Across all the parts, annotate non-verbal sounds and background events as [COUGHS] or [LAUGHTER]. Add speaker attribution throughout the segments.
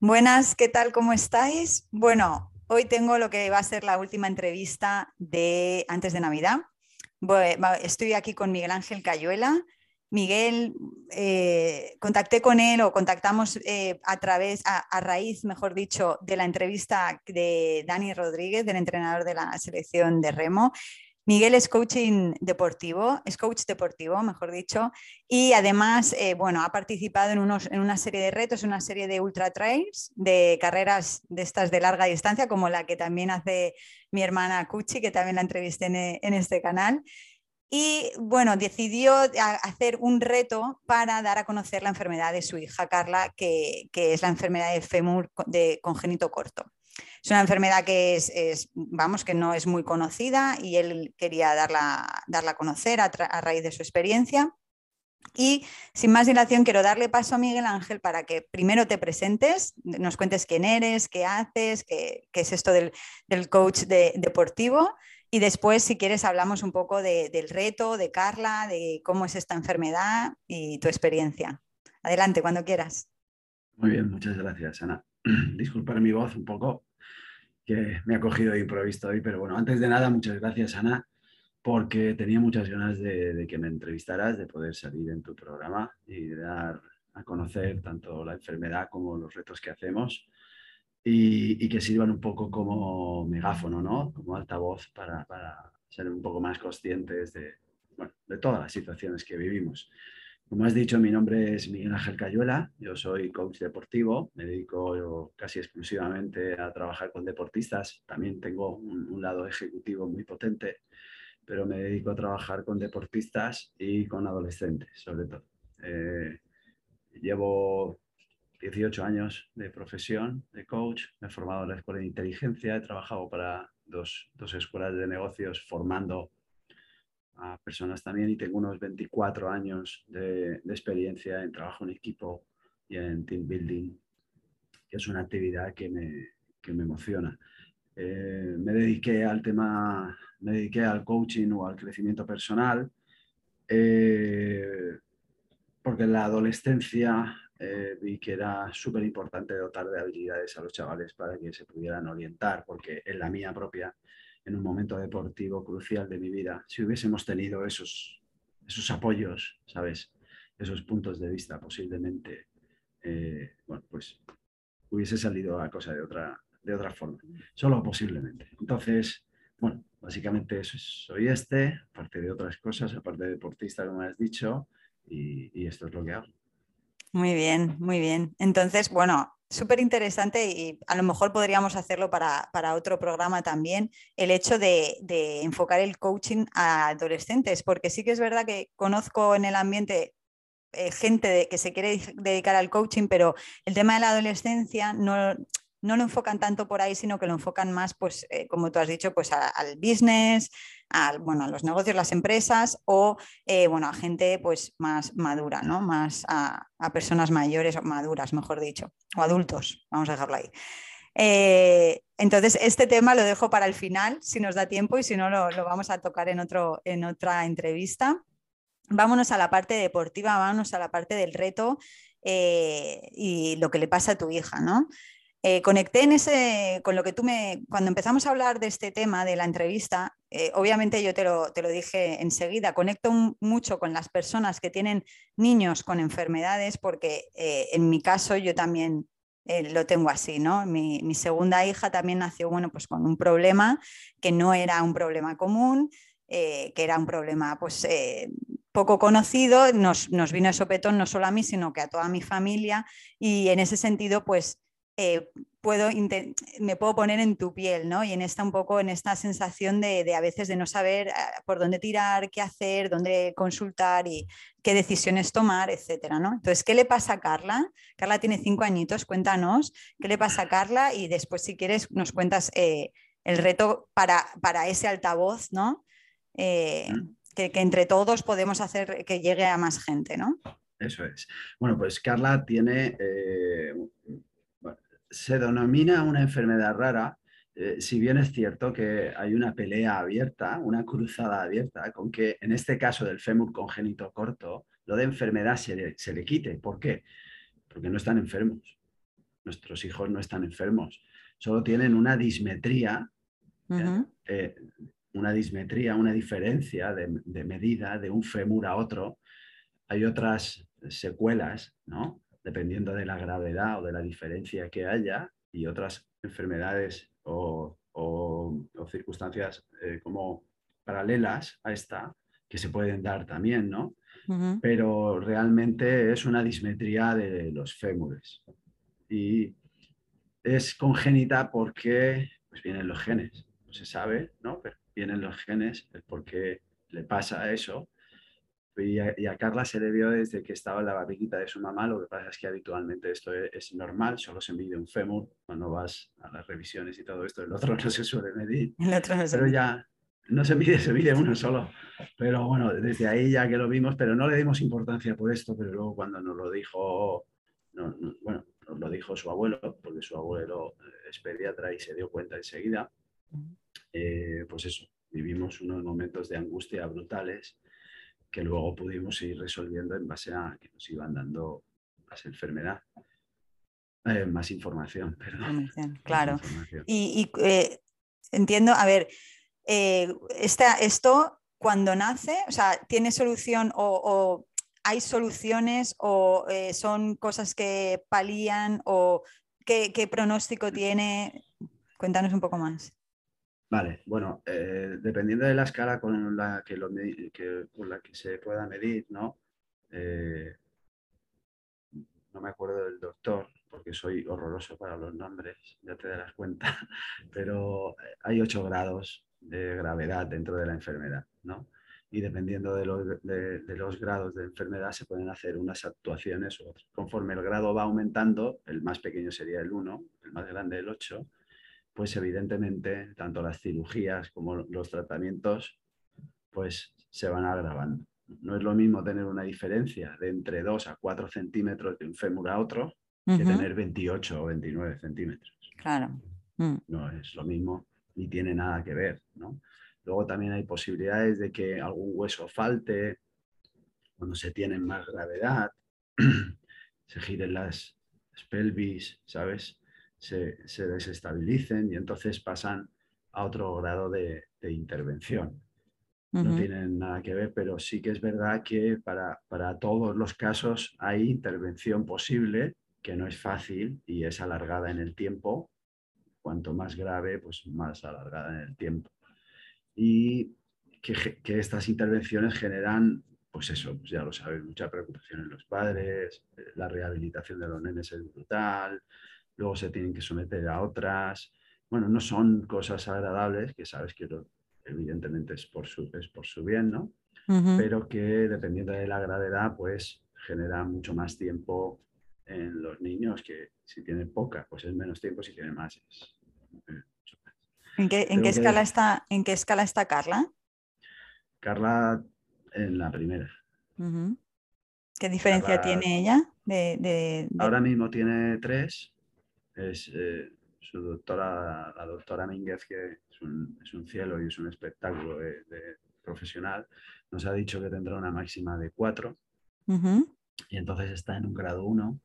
Speaker 1: Buenas, ¿qué tal? ¿Cómo estáis? Bueno, hoy tengo lo que va a ser la última entrevista de antes de Navidad. Estoy aquí con Miguel Ángel Cayuela. Miguel, eh, contacté con él o contactamos eh, a través, a, raíz, mejor dicho, de la entrevista de Dani Rodríguez, del entrenador de la selección de remo. Miguel es coaching deportivo, es coach deportivo, mejor dicho, y además, eh, bueno, ha participado en, unos, en, una serie de retos, una serie de ultra trails, de carreras de estas de larga distancia, como la que también hace mi hermana Cuchi, que también la entrevisté en, este canal. Y bueno, decidió hacer un reto para dar a conocer la enfermedad de su hija Carla, que, que es la enfermedad de fémur de congénito corto. Es una enfermedad que es, vamos, que no es muy conocida y él quería darla, darla a conocer a, raíz de su experiencia. Y sin más dilación, quiero darle paso a Miguel Ángel para que primero te presentes, nos cuentes quién eres, qué haces, qué, es esto del, coach deportivo. Y después, si quieres, hablamos un poco del reto, de Carla, de cómo es esta enfermedad y tu experiencia. Adelante, cuando quieras.
Speaker 2: Muy bien, muchas gracias, Ana. [CLEARS THROAT] Disculpar mi voz un poco, que me ha cogido de improviso hoy, pero bueno, antes de nada, muchas gracias, Ana, porque tenía muchas ganas de, que me entrevistaras, de poder salir en tu programa y de dar a conocer tanto la enfermedad como los retos que hacemos y, que sirvan un poco como megáfono, ¿no? Como altavoz para, para ser un poco más conscientes de, bueno, de todas las situaciones que vivimos. Como has dicho, mi nombre es Miguel Ángel Cayuela, yo soy coach deportivo, me dedico casi exclusivamente a trabajar con deportistas, también tengo un, lado ejecutivo muy potente, pero me dedico a trabajar con deportistas y con adolescentes, sobre todo. Eh, llevo 18 años de profesión de coach, me he formado en la escuela de inteligencia, he trabajado para dos, dos escuelas de negocios formando a personas también y tengo unos 24 años de, experiencia en trabajo en equipo y en team building, que es una actividad que me, que me emociona. Eh, me dediqué al tema, me dediqué al coaching o al crecimiento personal, eh, porque en la adolescencia eh, vi que era súper importante dotar de habilidades a los chavales para que se pudieran orientar, porque en la mía propia en un momento deportivo crucial de mi vida, si hubiésemos tenido esos, esos apoyos, ¿sabes? Esos puntos de vista, posiblemente, eh, bueno, pues hubiese salido la cosa de otra, de otra forma, solo posiblemente. Entonces, bueno, básicamente eso soy este, aparte de otras cosas, aparte de deportista, como has dicho, y, y esto es lo que hago.
Speaker 1: Muy bien, muy bien. Entonces, bueno, súper interesante y a lo mejor podríamos hacerlo para, otro programa también, el hecho de, enfocar el coaching a adolescentes, porque sí que es verdad que conozco en el ambiente eh, gente que se quiere dedicar al coaching, pero el tema de la adolescencia no, no lo enfocan tanto por ahí, sino que lo enfocan más, pues, eh, como tú has dicho, pues al business, al, bueno, a los negocios, las empresas o, eh, bueno, a gente pues más madura, ¿no? Más a, personas mayores o maduras, mejor dicho, o adultos, vamos a dejarlo ahí. Eh, entonces, este tema lo dejo para el final, si nos da tiempo, y si no, lo, vamos a tocar en, otro, en otra entrevista. Vámonos a la parte deportiva, vámonos a la parte del reto y lo que le pasa a tu hija, ¿no? Eh, conecté en ese, con lo que tú me, cuando empezamos a hablar de este tema de la entrevista, eh, obviamente yo te lo, te lo, dije enseguida, conecto mucho con las personas que tienen niños con enfermedades, porque eh, en mi caso yo también lo tengo así, ¿no? Mi, mi, segunda hija también nació, bueno, pues con un problema que no era un problema común, que era un problema, pues poco conocido, nos, nos, vino de sopetón no solo a mí, sino que a toda mi familia y en ese sentido, pues eh, puedo me puedo poner en tu piel, ¿no? Y en esta un poco, en esta sensación de, a veces de no saber ah, por dónde tirar, qué hacer, dónde consultar y qué decisiones tomar, etcétera, ¿no? Entonces, ¿qué le pasa a Carla? Carla tiene cinco añitos, cuéntanos qué le pasa a Carla y después, si quieres, nos cuentas eh, el reto para, para, ese altavoz, ¿no? Eh, que, que entre todos podemos hacer que llegue a más gente, ¿no?
Speaker 2: Eso es. Bueno, pues Carla tiene se denomina una enfermedad rara eh, si bien es cierto que hay una pelea abierta, una cruzada abierta, con que en este caso del fémur congénito corto, lo de enfermedad se le, se le quite. ¿Por qué? Porque no están enfermos. Nuestros hijos no están enfermos. Solo tienen una dismetría, eh, una dismetría, una diferencia de, de medida de un fémur a otro. Hay otras secuelas, ¿no? Dependiendo de la gravedad o de la diferencia que haya, y otras enfermedades o, o- o circunstancias eh, como paralelas a esta que se pueden dar también, ¿no? Pero realmente es una dismetría de los fémures. Y es congénita porque pues, vienen los genes. No se sabe, ¿no? Pero vienen los genes, el por qué le pasa eso. Y a, y a Carla se le vio desde que estaba en la barriguita de su mamá. Lo que pasa es que habitualmente esto es, es normal, solo se mide un fémur cuando vas a las revisiones y todo esto. El otro [LAUGHS] no se suele medir.
Speaker 1: El otro no se
Speaker 2: Pero ya no se mide, se mide uno solo. Pero bueno, desde ahí ya que lo vimos, pero no le dimos importancia por esto, pero luego cuando nos lo dijo, no- no- bueno, nos lo dijo su abuelo, porque su abuelo es pediatra y se dio cuenta enseguida, eh, pues eso, vivimos unos momentos de angustia brutales que luego pudimos ir resolviendo en base a que nos iban dando más enfermedad, eh, más información, [LAUGHS] perdón. Más
Speaker 1: Claro.
Speaker 2: información.
Speaker 1: Y, y, eh, entiendo, a ver, eh, esta- esto cuando nace, o sea, ¿tiene solución o, o hay soluciones o son cosas que palían o qué, qué pronóstico tiene? Cuéntanos un poco más.
Speaker 2: Vale, bueno, eh, dependiendo de la escala con la que, lo que- con la que se pueda medir, ¿no? Eh, no me acuerdo del doctor, porque soy horroroso para los nombres, ya te darás cuenta, [LAUGHS] pero eh, hay 8 grados de gravedad dentro de la enfermedad, ¿no? Y dependiendo de los, de- de los grados de enfermedad se pueden hacer unas actuaciones u otras. Conforme el grado va aumentando, el más pequeño sería el 1, el más grande el 8, pues evidentemente tanto las cirugías como los tratamientos pues se van agravando. No es lo mismo tener una diferencia de entre 2 a 4 centímetros de un fémur a otro que tener 28 o 29 centímetros.
Speaker 1: Claro. Mm,
Speaker 2: No es lo mismo ni tiene nada que ver. ¿no? Luego también hay posibilidades de que algún hueso falte cuando se tiene más gravedad, [CLEARS THROAT] se giren las pelvis, ¿sabes? Se, se desestabilicen y entonces pasan a otro grado de, de intervención. No tienen nada que ver, pero sí que es verdad que para, para todos los casos hay intervención posible, que no es fácil y es alargada en el tiempo. Cuanto más grave, pues más alargada en el tiempo. Y que, que estas intervenciones generan, pues eso, pues ya lo sabes, mucha preocupación en los padres, eh, la rehabilitación de los nenes es brutal, luego se tienen que someter a otras. Bueno, no son cosas agradables, que sabes que lo- evidentemente es por su, es por su bien, ¿no? Pero que dependiendo de la gravedad, pues genera mucho más tiempo en los niños que si tienen poca, pues es menos tiempo, si tienen más es eh, mucho más.
Speaker 1: ¿En qué, en qué escala está, en qué escala está Carla?
Speaker 2: Carla en la primera.
Speaker 1: ¿Qué diferencia
Speaker 2: Carla-
Speaker 1: tiene ella? De, de- de-
Speaker 2: Ahora mismo tiene tres. Es eh, su doctora, la doctora Mínguez, que es un, es un cielo y es un espectáculo de- de profesional, nos ha dicho que tendrá una máxima de cuatro
Speaker 1: Ujú,
Speaker 2: y entonces está en un grado 1.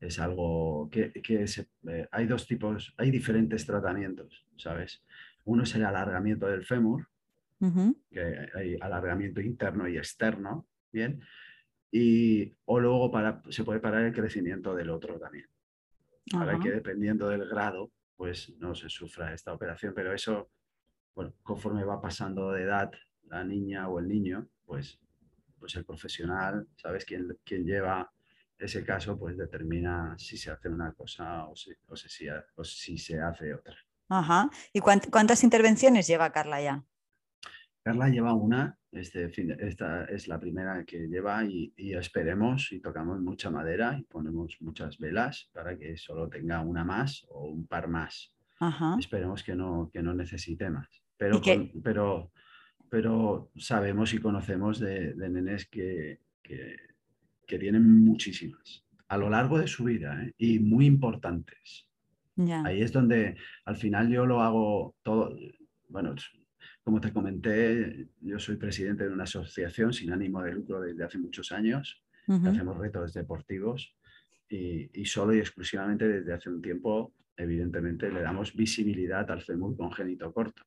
Speaker 2: Es algo que, que se- eh, hay dos tipos, hay diferentes tratamientos, ¿sabes? Uno es el alargamiento del fémur, que hay alargamiento interno y externo, ¿bien? Y, o luego para, se puede parar el crecimiento del otro también, para que dependiendo del grado, pues no se sufra esta operación, pero eso, bueno, conforme va pasando de edad la niña o el niño, pues, pues el profesional, ¿sabes? Quien, quien lleva ese caso, pues determina si se hace una cosa o si, o si, si- o si se hace otra.
Speaker 1: Ajá. ¿Y cuánt- cuántas intervenciones lleva Carla ya?
Speaker 2: Carla lleva una, este fin de- esta es la primera que lleva y, y esperemos y tocamos mucha madera y ponemos muchas velas para que solo tenga una más o un par más.
Speaker 1: Ajá.
Speaker 2: Esperemos que no, que no necesite más. Pero, con- pero, pero sabemos y conocemos de, de nenes que, que, que tienen muchísimas a lo largo de su vida ¿eh? y muy importantes. Ahí es donde al final yo lo hago todo, bueno, como te comenté, yo soy presidente de una asociación sin ánimo de lucro desde hace muchos años, hacemos retos deportivos y, solo y exclusivamente desde hace un tiempo, evidentemente, le damos visibilidad al fémur congénito corto.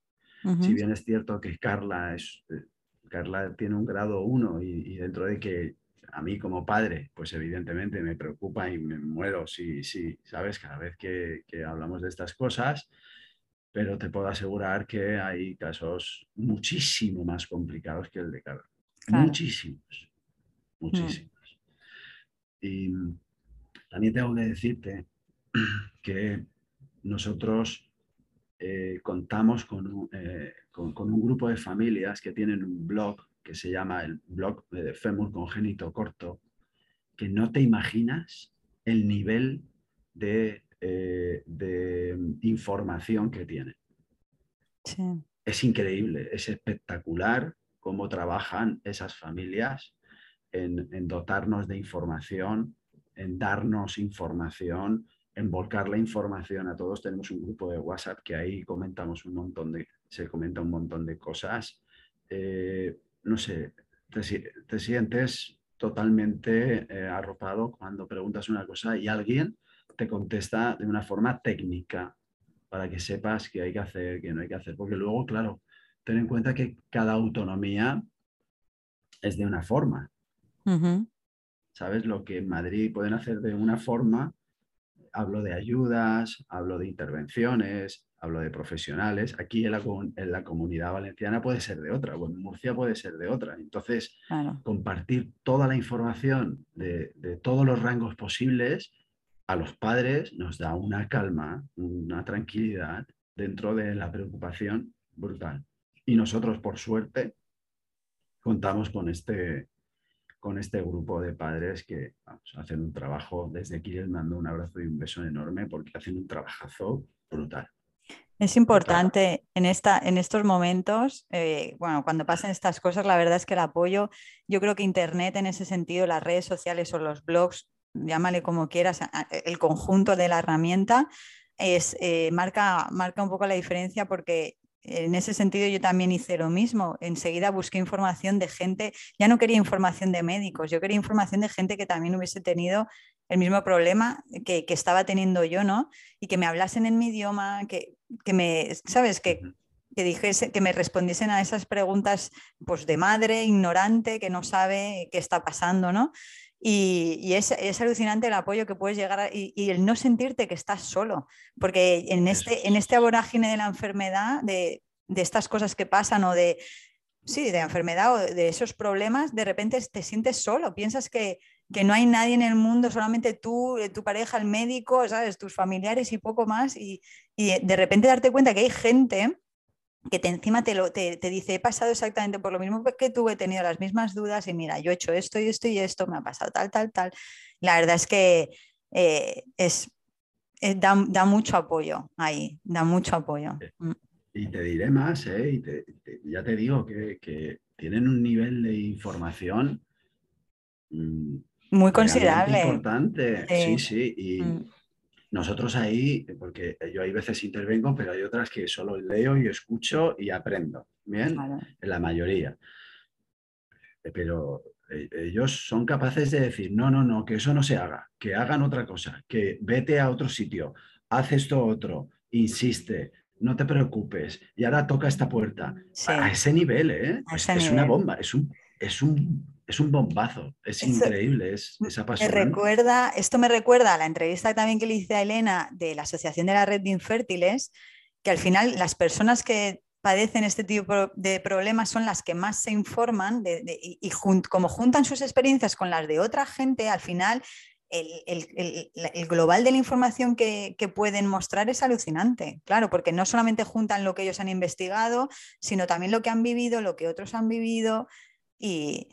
Speaker 2: Si bien es cierto que Carla, es, eh, Carla tiene un grado 1 y dentro de que a mí como padre, pues evidentemente me preocupa y me muero si, si ¿sabes? Cada vez que, hablamos de estas cosas, pero te puedo asegurar que hay casos muchísimo más complicados que el de Carlos. Muchísimos, muchísimos. Y también tengo que decirte que nosotros eh, contamos eh, con, con, un grupo de familias que tienen un blog que se llama el blog de Femur Congénito Corto, que no te imaginas el nivel de, eh, información que tiene. Es increíble, es espectacular cómo trabajan esas familias en, dotarnos de información, en darnos información, en volcar la información a todos. Tenemos un grupo de WhatsApp que ahí comentamos un montón de, se comenta un montón de cosas. Eh, no sé, te, sientes totalmente eh, arropado cuando preguntas una cosa y alguien te contesta de una forma técnica para que sepas qué hay que hacer, qué no hay que hacer. Porque luego, claro, ten en cuenta que cada autonomía es de una forma. ¿Sabes? Lo que en Madrid pueden hacer de una forma, hablo de ayudas, hablo de intervenciones, hablo de profesionales, aquí en la, comunidad valenciana puede ser de otra, o en Murcia puede ser de otra. Entonces, compartir toda la información de, todos los rangos posibles a los padres nos da una calma, una tranquilidad dentro de la preocupación brutal. Y nosotros, por suerte, contamos con este, con este grupo de padres que hacen un trabajo, desde aquí les mando un abrazo y un beso enorme porque hacen un trabajazo brutal.
Speaker 1: Es importante en, esta, en estos momentos, eh, bueno, cuando pasen estas cosas, la verdad es que el apoyo, yo creo que Internet en ese sentido, las redes sociales o los blogs, llámale como quieras, el conjunto de la herramienta, es, eh, marca, marca un poco la diferencia porque en ese sentido yo también hice lo mismo. Enseguida busqué información de gente, ya no quería información de médicos, yo quería información de gente que también hubiese tenido el mismo problema que, estaba teniendo yo, ¿no? Y que me hablasen en mi idioma, que, me, ¿sabes? Que, que, dijese, que me respondiesen a esas preguntas pues, de madre, ignorante, que no sabe qué está pasando, ¿no? Y, es, alucinante el apoyo que puedes llegar a, y, el no sentirte que estás solo, porque en este, en este aborágine de la enfermedad, de, de estas cosas que pasan o de, sí, de enfermedad o de esos problemas, de repente te sientes solo, piensas que, que no hay nadie en el mundo, solamente tú, eh, tu pareja, el médico, ¿sabes? tus familiares y poco más, y, de repente darte cuenta que hay gente que te, encima te, lo, te, dice, he pasado exactamente por lo mismo que tú, he tenido las mismas dudas y mira, yo he hecho esto y esto y esto, me ha pasado tal, tal, tal. La verdad es que eh, es, eh, da, mucho apoyo ahí, da mucho apoyo.
Speaker 2: Mm. Y te diré más, ¿eh? ya te digo que, que, tienen un nivel de información
Speaker 1: mm, muy considerable.
Speaker 2: Importante, sí, sí. Y mm. Nosotros ahí, porque yo hay veces intervengo, pero hay otras que solo leo y escucho y aprendo. Bien, en la mayoría. Pero eh, ellos son capaces de decir, no, no, no, que eso no se haga, que hagan otra cosa, que vete a otro sitio, haz esto otro, insiste, no te preocupes, y ahora toca esta puerta. A ese nivel, ¿eh? es, una bomba, es un, es un es un bombazo, es increíble, es, es apasionante.
Speaker 1: recuerda, esto me recuerda a la entrevista también que le hice a Elena de la Asociación de la Red de Infértiles, que al final las personas que padecen este tipo de problemas son las que más se informan y, como juntan sus experiencias con las de otra gente, al final el, global de la información que, que, pueden mostrar es alucinante, claro, porque no solamente juntan lo que ellos han investigado, sino también lo que han vivido, lo que otros han vivido y,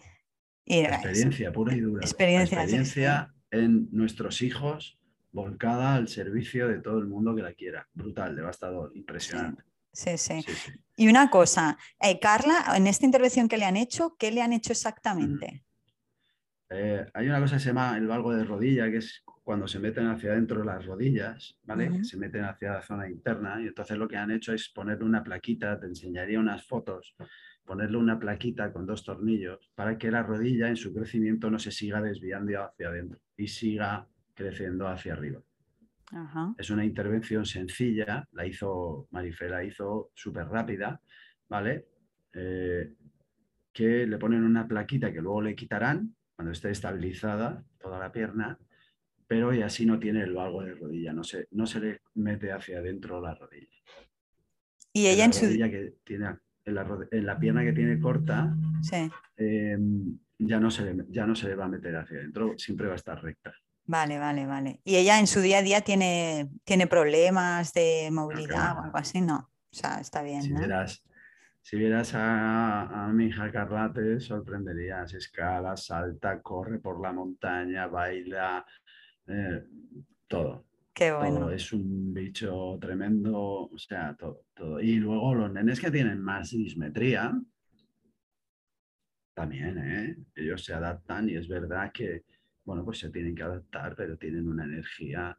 Speaker 2: experiencia pura y dura. Experiencia, en nuestros hijos volcada al servicio de todo el mundo que la quiera. Brutal, devastador, impresionante.
Speaker 1: Sí, sí. Y una cosa, eh, Carla, en esta intervención que le han hecho, ¿qué le han hecho exactamente?
Speaker 2: Eh, hay una cosa que se llama el valgo de rodilla, que es cuando se meten hacia adentro de las rodillas, ¿vale? Se meten hacia la zona interna y entonces lo que han hecho es ponerle una plaquita, te enseñaría unas fotos, ponerle una plaquita con dos tornillos para que la rodilla en su crecimiento no se siga desviando hacia adentro y siga creciendo hacia arriba.
Speaker 1: Ajá.
Speaker 2: Es una intervención sencilla, la hizo Marifé, la hizo súper rápida, ¿vale? Eh, que le ponen una plaquita que luego le quitarán cuando esté estabilizada toda la pierna, pero y así no tiene el valgo de rodilla, no se, no se le mete hacia adentro la rodilla.
Speaker 1: Y ella
Speaker 2: la
Speaker 1: en su...
Speaker 2: rodilla que tiene, en la, en la pierna que tiene corta,
Speaker 1: Sí,
Speaker 2: eh, ya, no se le, ya no se le va a meter hacia adentro, siempre va a estar recta.
Speaker 1: vale, vale, vale. ¿Y ella en su día a día tiene, tiene problemas de movilidad o algo así? No. O sea, está bien,
Speaker 2: Si
Speaker 1: ¿no?
Speaker 2: vieras, si vieras a, a mi hija Carla, te sorprenderías. Escala, salta, corre por la montaña, baila, eh, todo.
Speaker 1: Qué
Speaker 2: todo.
Speaker 1: bueno.
Speaker 2: Es un bicho tremendo, o sea, todo, todo. Y luego los nenes que tienen más dismetría, también, ¿eh? Ellos se adaptan y es verdad que, bueno, pues se tienen que adaptar, pero tienen una energía,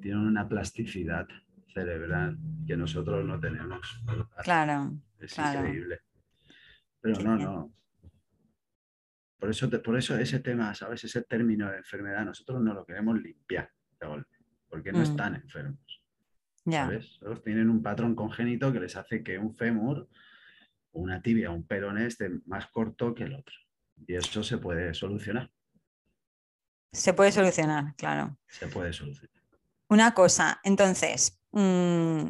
Speaker 2: tienen una plasticidad cerebral que nosotros no tenemos.
Speaker 1: Claro,
Speaker 2: Es
Speaker 1: claro.
Speaker 2: increíble. Pero
Speaker 1: Qué
Speaker 2: no,
Speaker 1: bien.
Speaker 2: no. Por eso, por eso ese tema, ¿sabes? Ese término de enfermedad, nosotros no lo queremos limpiar de golpe, porque no
Speaker 1: Mm.
Speaker 2: están enfermos,
Speaker 1: ya.
Speaker 2: ¿sabes? Ellos tienen un patrón congénito que les hace que un fémur, una tibia, un peroné esté más corto que el otro. Y eso se puede solucionar,
Speaker 1: Se puede solucionar, claro.
Speaker 2: se puede solucionar.
Speaker 1: Una cosa, entonces, mm,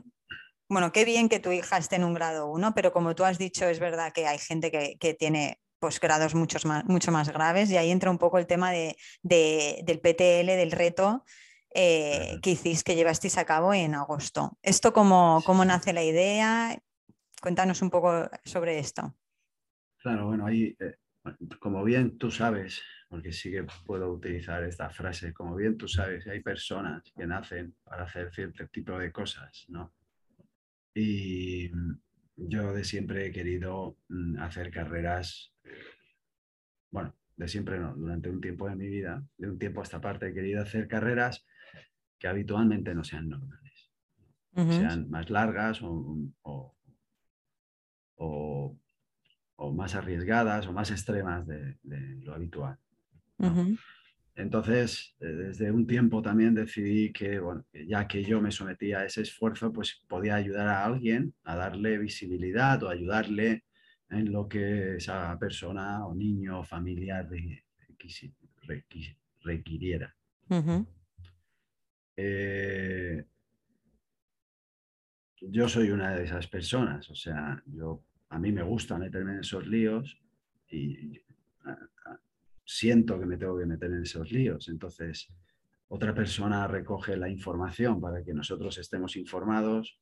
Speaker 1: bueno, qué bien que tu hija esté en un grado 1, pero como tú has dicho, es verdad que hay gente que, que tiene posgrados muchos más, mucho más graves y ahí entra un poco el tema de, de- del PTL, del reto eh, que hiciste, que llevasteis a cabo en agosto. ¿Esto cómo, cómo nace la idea? Cuéntanos un poco sobre esto.
Speaker 2: Claro, bueno, ahí, eh, como bien tú sabes, porque sí que puedo utilizar esta frase, como bien tú sabes, hay personas que nacen para hacer cierto tipo de cosas, ¿no? Y yo de siempre he querido mm, hacer carreras, eh, de siempre no, durante un tiempo de mi vida, de un tiempo a esta parte he querido hacer carreras que habitualmente no sean normales. Sean más largas o, o- o- o más arriesgadas o más extremas de, de lo habitual. Entonces, eh, desde un tiempo también decidí que, bueno, ya que yo me sometía a ese esfuerzo, pues podía ayudar a alguien a darle visibilidad o ayudarle en lo que esa persona o niño o requi- requiriera. Eh, yo soy una de esas personas, o sea, yo a mí me gusta meterme en esos líos y siento que me tengo que meter en esos líos. Entonces, otra persona recoge la información para que nosotros estemos informados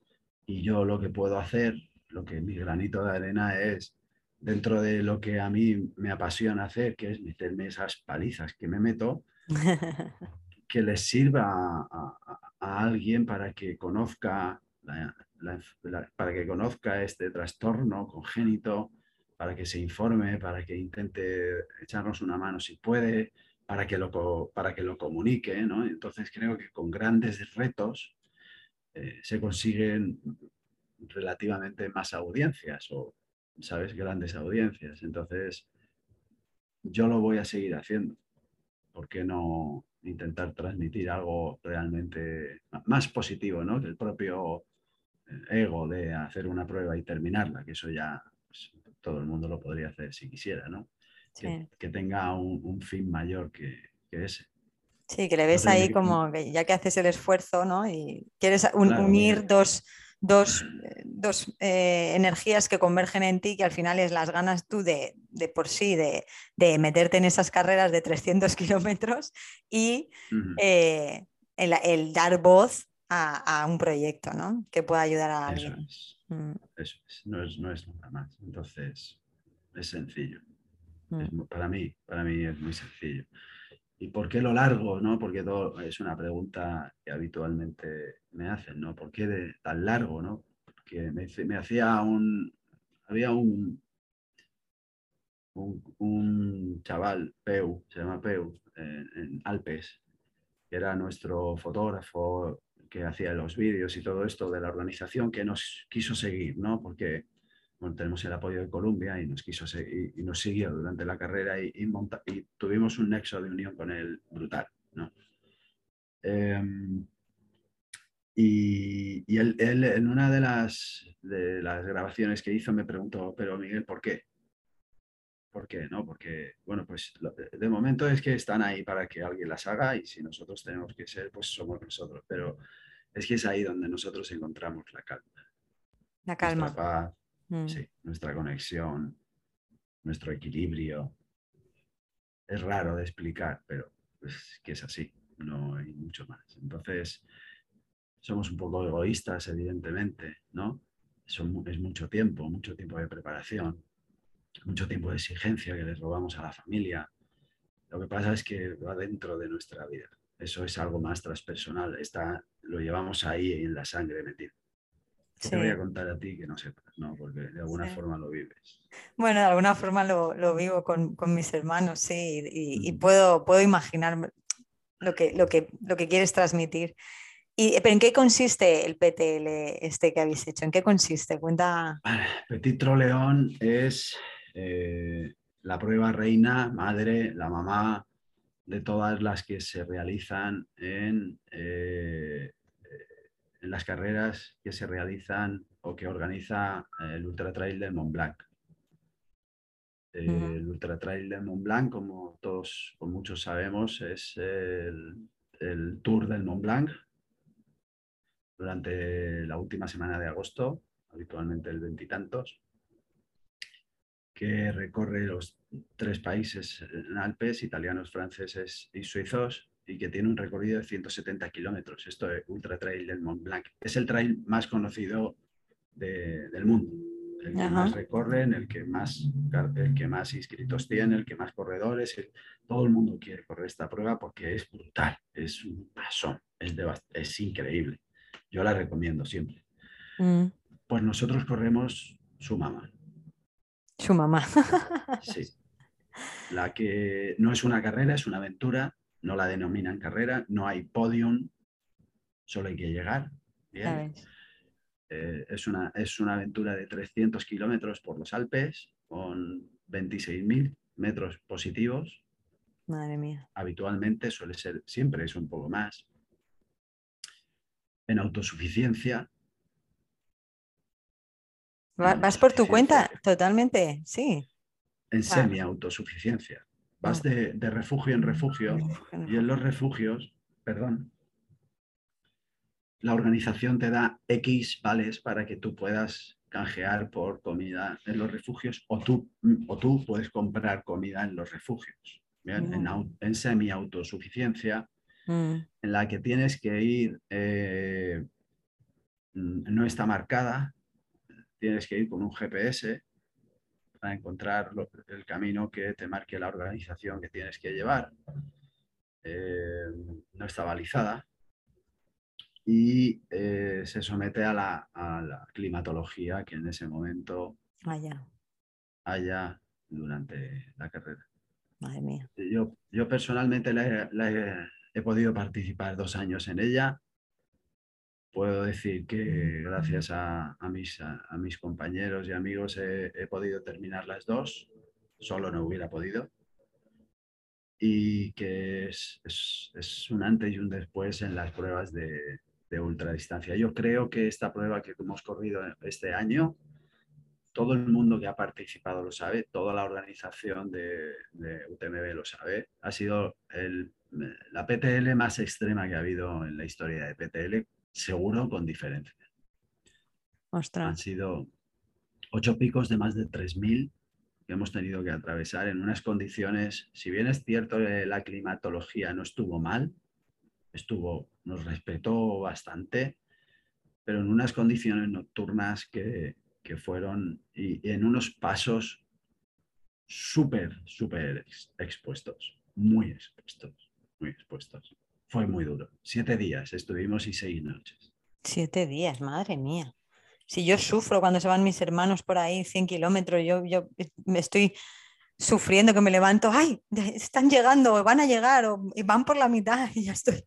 Speaker 2: y yo lo que puedo hacer, lo que mi granito de arena es dentro de lo que a mí me apasiona hacer, que es meterme esas palizas que me meto, [LAUGHS] que les sirva a, a- a alguien para que conozca la- la- la- para que conozca este trastorno congénito, para que se informe, para que intente echarnos una mano si puede, para que lo, para que lo comunique. ¿no? Entonces creo que con grandes retos eh, se consiguen relativamente más audiencias o, ¿sabes? Grandes audiencias. Entonces, yo lo voy a seguir haciendo. ¿Por qué no intentar transmitir algo realmente más positivo, ¿no? Que el propio eh, ego de hacer una prueba y terminarla, que eso ya pues, todo el mundo lo podría hacer si quisiera, ¿no?
Speaker 1: Sí.
Speaker 2: Que, que tenga un, un fin mayor que, que ese.
Speaker 1: Sí, que le ves
Speaker 2: Entonces,
Speaker 1: ahí como que ya que haces el esfuerzo, ¿no? Y quieres un-
Speaker 2: Claro,
Speaker 1: unir dos, dos, eh, dos, eh, energías que convergen en ti, que al final es las ganas tú de, de por sí, de, de meterte en esas carreras de 300 [LAUGHS] kilómetros y eh, el, el dar voz a, a un proyecto, ¿no? Que pueda ayudar a
Speaker 2: Eso
Speaker 1: alguien.
Speaker 2: es,
Speaker 1: Mm,
Speaker 2: eso es, no es, no es nada más. Entonces, es sencillo.
Speaker 1: mm.
Speaker 2: Es para mí, para mí es muy sencillo. ¿Y por qué lo largo? ¿no? Porque todo es una pregunta que habitualmente me hacen, ¿no? ¿Por qué de tan largo? ¿no? Porque me, me hacía un. Había un, un, un chaval, Peu, se llama Peu, en, en Alpes, que era nuestro fotógrafo que hacía los vídeos y todo esto de la organización, que nos quiso seguir, ¿no? Porque bueno, tenemos el apoyo de Colombia y nos quiso seguir, y nos siguió durante la carrera y, y, tuvimos un nexo de unión con él brutal, ¿no? Em, y, él, en una de las, de las grabaciones que hizo me preguntó, pero Miguel, ¿por qué? ¿Por qué? No, porque, bueno, pues de momento es que están ahí para que alguien las haga y si nosotros tenemos que ser, pues somos nosotros. Pero es que es ahí donde nosotros encontramos la calma.
Speaker 1: La calma.
Speaker 2: Nuestra paz, mm. sí, nuestra conexión, nuestro equilibrio. Es raro de explicar, pero es que es así, no hay mucho más. Entonces, somos un poco egoístas, evidentemente, ¿no? es mucho tiempo, mucho tiempo de preparación, mucho tiempo de exigencia que les robamos a la familia. Lo que pasa es que va dentro de nuestra vida. Eso es algo más transpersonal. Está, lo llevamos ahí en la sangre metido. Te voy a contar a ti que no sepas, ¿no? Porque de alguna forma lo vives.
Speaker 1: Bueno, de alguna forma lo, lo vivo con, con, mis hermanos, sí, y, puedo, puedo imaginar lo que, lo, que, lo que quieres transmitir. ¿Y, ¿Pero en qué consiste el PTL este que habéis hecho? ¿En qué consiste? Cuenta.
Speaker 2: Petit Troleón es eh, la prueba reina, madre, la mamá de todas las que se realizan en, eh, en las carreras que se realizan o que organiza el Ultra Trail de Mont Blanc. El Ultra Trail de Mont Blanc, como todos o muchos sabemos, es el, el Tour del Mont Blanc durante la última semana de agosto, habitualmente el veintitantos que recorre los tres países en Alpes, italianos, franceses y suizos, y que tiene un recorrido de 170 kilómetros. Esto es Ultra Trail del Mont Blanc. Es el trail más conocido del mundo. El que más recorren, el que más, el que más inscritos tiene, el que más corredores. todo el mundo quiere correr esta prueba porque es brutal, es un pasón, es, es increíble. Yo la recomiendo siempre. Mm. Pues nosotros corremos su mamá.
Speaker 1: Su mamá.
Speaker 2: sí. [LAUGHS] La que no es una carrera, es una aventura, no la denominan carrera, no hay podium, solo hay que llegar. Eh, es, una, es una aventura de 300 kilómetros por los Alpes con 26.000 metros positivos.
Speaker 1: Madre mía.
Speaker 2: Habitualmente suele ser, siempre es un poco más. En autosuficiencia,
Speaker 1: Vas por tu cuenta, totalmente, sí.
Speaker 2: En semi-autosuficiencia. Vas de, refugio en refugio y en los refugios, perdón, la organización te da X vales para que tú puedas canjear por comida en los refugios o tú, o tú puedes comprar comida en los refugios. En, en semi-autosuficiencia, mm. en la que tienes que ir, eh, no está marcada, tienes que ir con un GPS para encontrar el camino que te marque la organización que tienes que llevar. Eh, no está balizada y eh, se somete a la, climatología que en ese momento haya, durante la carrera.
Speaker 1: Madre mía.
Speaker 2: Yo, yo personalmente he podido participar dos años en ella puedo decir que gracias a, mis, a, mis, compañeros y amigos he, podido terminar las dos, solo no hubiera podido, y que es, es, un antes y un después en las pruebas de, de ultradistancia. Yo creo que esta prueba que hemos corrido este año, todo el mundo que ha participado lo sabe, toda la organización de, de UTMB lo sabe, ha sido el, la PTL más extrema que ha habido en la historia de PTL seguro con diferencia. Han sido ocho picos de más de 3.000 que hemos tenido que atravesar en unas condiciones, si bien es cierto que la climatología no estuvo mal, estuvo, nos respetó bastante, pero en unas condiciones nocturnas que, que fueron y, en unos pasos súper, súper expuestos, muy expuestos, muy expuestos. Fue muy duro. Siete días estuvimos y seis noches.
Speaker 1: Siete días, madre mía. Si yo sufro cuando se van mis hermanos por ahí 100 kilómetros, yo, yo me estoy sufriendo que me levanto, ay, están llegando, van a llegar, o van por la mitad [LAUGHS] y ya estoy.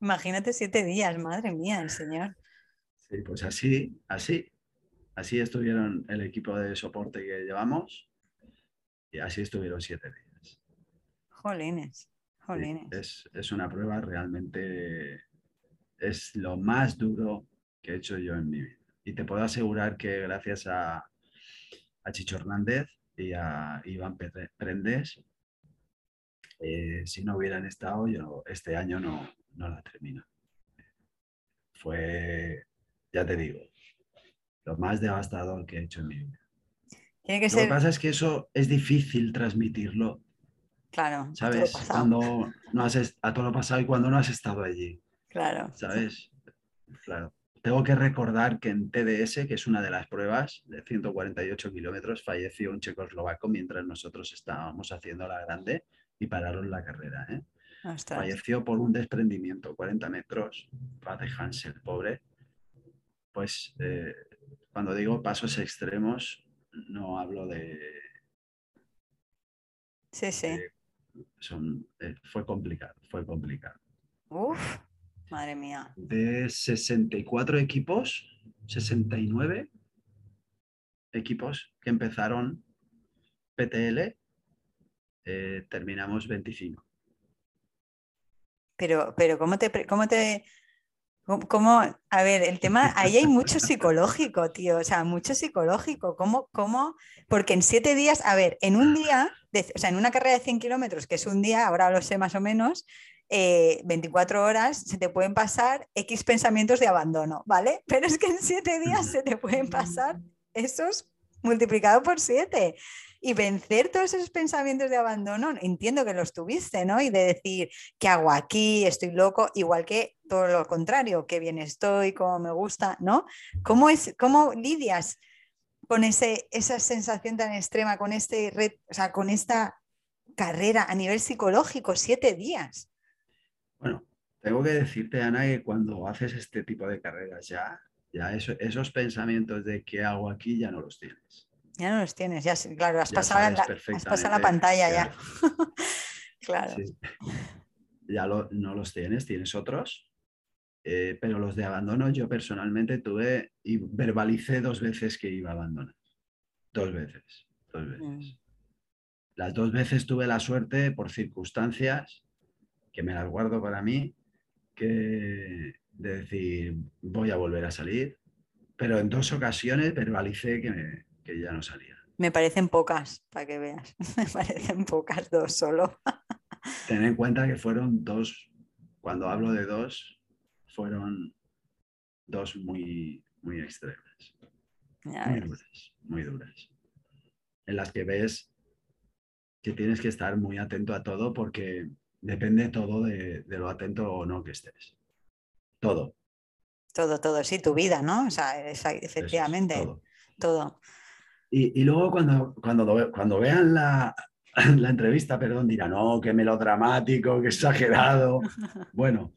Speaker 1: Imagínate siete días, madre mía, el Señor.
Speaker 2: Sí, pues así, así, así estuvieron el equipo de soporte que llevamos y así estuvieron siete días.
Speaker 1: Jolines, jolines.
Speaker 2: es, es una prueba realmente, es lo más duro que he hecho yo en mi vida. Y te puedo asegurar que gracias a, a Chicho Hernández y a Iván Prendes. Eh, si no hubieran estado, yo este año no, no la termino. Fue, ya te digo, lo más devastador que he hecho en mi vida.
Speaker 1: Tiene que
Speaker 2: lo que pasa es que eso es difícil transmitirlo.
Speaker 1: Claro.
Speaker 2: ¿Sabes? Cuando no has a todo lo pasado y cuando no has estado allí.
Speaker 1: Claro.
Speaker 2: ¿Sabes? Claro. Tengo que recordar que en TDS, que es una de las pruebas de 148 kilómetros, falleció un checoslovaco mientras nosotros estábamos haciendo la grande y pararon la carrera. ¿eh? Falleció por un desprendimiento, 40 metros, Pate Hansel, pobre. Pues eh, cuando digo pasos extremos, no hablo de...
Speaker 1: Sí, sí.
Speaker 2: Son, eh, fue complicado, fue complicado.
Speaker 1: Uf, Madre mía.
Speaker 2: De 64 equipos, 69 equipos que empezaron PTL, eh, terminamos 25.
Speaker 1: Pero, pero ¿cómo te, cómo te, cómo, a ver, el tema, ahí hay mucho psicológico, tío, o sea, mucho psicológico. ¿Cómo, cómo? Porque en siete días, a ver, en un día, o sea, en una carrera de 100 kilómetros, que es un día, ahora lo sé más o menos, 24 eh, horas se te pueden pasar X pensamientos de abandono, ¿vale? [LAUGHS] Pero es que en 7 días se te pueden pasar esos multiplicado por 7. Y vencer todos esos pensamientos de abandono, entiendo que los tuviste, ¿no? Y de decir, ¿qué hago aquí? Estoy loco, igual que todo lo contrario, qué bien estoy, cómo me gusta, ¿no? ¿Cómo, es, cómo lidias con ese, esa sensación tan extrema, con, este o sea, con esta carrera a nivel psicológico, siete días?
Speaker 2: Bueno, tengo que decirte, Ana, que cuando haces este tipo de carreras ya, ya esos pensamientos de qué hago aquí ya no los tienes.
Speaker 1: Ya no los tienes, ya claro, has, pasado, la, has pasado la pantalla ya. claro. [LAUGHS]
Speaker 2: Ya no los tienes, tienes otros, eh, pero los de abandono yo personalmente tuve y verbalicé dos veces que iba a abandonar. Dos veces, dos veces. Mm. Las dos veces tuve la suerte por circunstancias que me las guardo para mí, que de decir, voy a volver a salir, pero en dos ocasiones verbalicé que, que ya no salía.
Speaker 1: Me parecen pocas, para que veas. [LAUGHS] Me parecen pocas, dos solo. [LAUGHS]
Speaker 2: Ten en cuenta que fueron dos, cuando hablo de dos, fueron dos muy, muy extremas. muy duras, muy duras. En las que ves que tienes que estar muy atento a todo porque depende todo de, lo atento o no que estés. Todo.
Speaker 1: Todo, todo, sí, tu vida, ¿no? O sea, efectivamente, todo.
Speaker 2: Y, luego cuando, cuando, cuando vean [LAUGHS] la, entrevista, perdón, dirán, no, qué melodramático, qué exagerado. [LAUGHS] Bueno,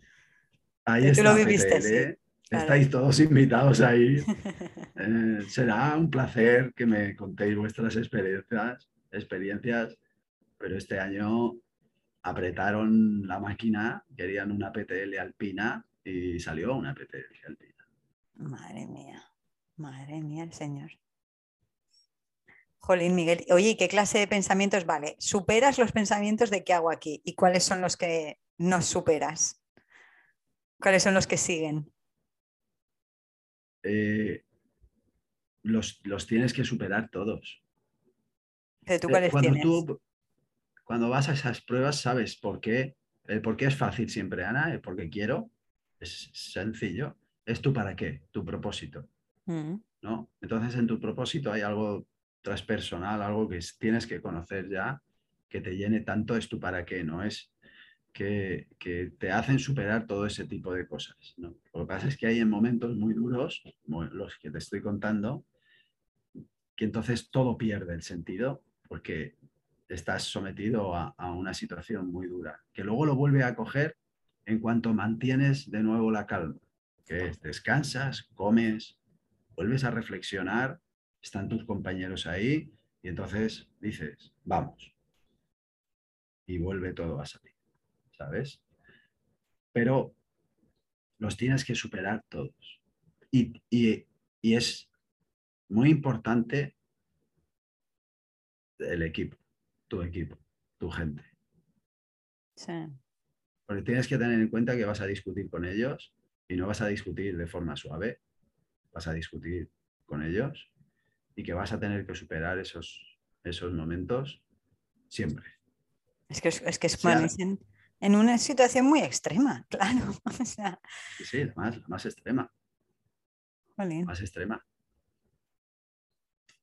Speaker 2: ahí está. Lo viviste, ¿eh? Estáis todos invitados ahí. [LAUGHS] Eh, será un placer que me contéis vuestras experiencias, experiencias, pero este año apretaron la máquina, querían una PTL alpina y salió una PTL alpina.
Speaker 1: Madre mía, madre mía el señor. Jolín, Miguel. Oye, ¿qué clase de pensamientos? Vale, superas los pensamientos de qué hago aquí y cuáles son los que no superas. ¿Cuáles son los que siguen?
Speaker 2: Eh, los, tienes que superar todos.
Speaker 1: ¿Pero tú cuáles tienes?
Speaker 2: cuando vas a esas pruebas sabes por qué. El por qué es fácil siempre, Ana, el por qué quiero. Es sencillo. Es tu para qué, tu propósito. Mm. ¿no? Entonces en tu propósito hay algo transpersonal, algo que tienes que conocer ya, que te llene tanto, es tu para qué, no es que, que, te hacen superar todo ese tipo de cosas. ¿no? Lo que pasa es que hay en momentos muy duros, como los que te estoy contando, que entonces todo pierde el sentido, porque estás sometido a, una situación muy dura, que luego lo vuelve a coger en cuanto mantienes de nuevo la calma, que es descansas, comes, vuelves a reflexionar, están tus compañeros ahí y entonces dices, vamos, y vuelve todo a salir, ¿sabes? Pero los tienes que superar todos. Y, y es muy importante el equipo, tu equipo, tu gente.
Speaker 1: Sí.
Speaker 2: Porque tienes que tener en cuenta que vas a discutir con ellos y no vas a discutir de forma suave, vas a discutir con ellos y que vas a tener que superar esos, esos momentos siempre.
Speaker 1: Es que es, que es, en, una situación muy extrema, [LAUGHS] claro.
Speaker 2: Sí, sí, la más, más extrema. Más extrema.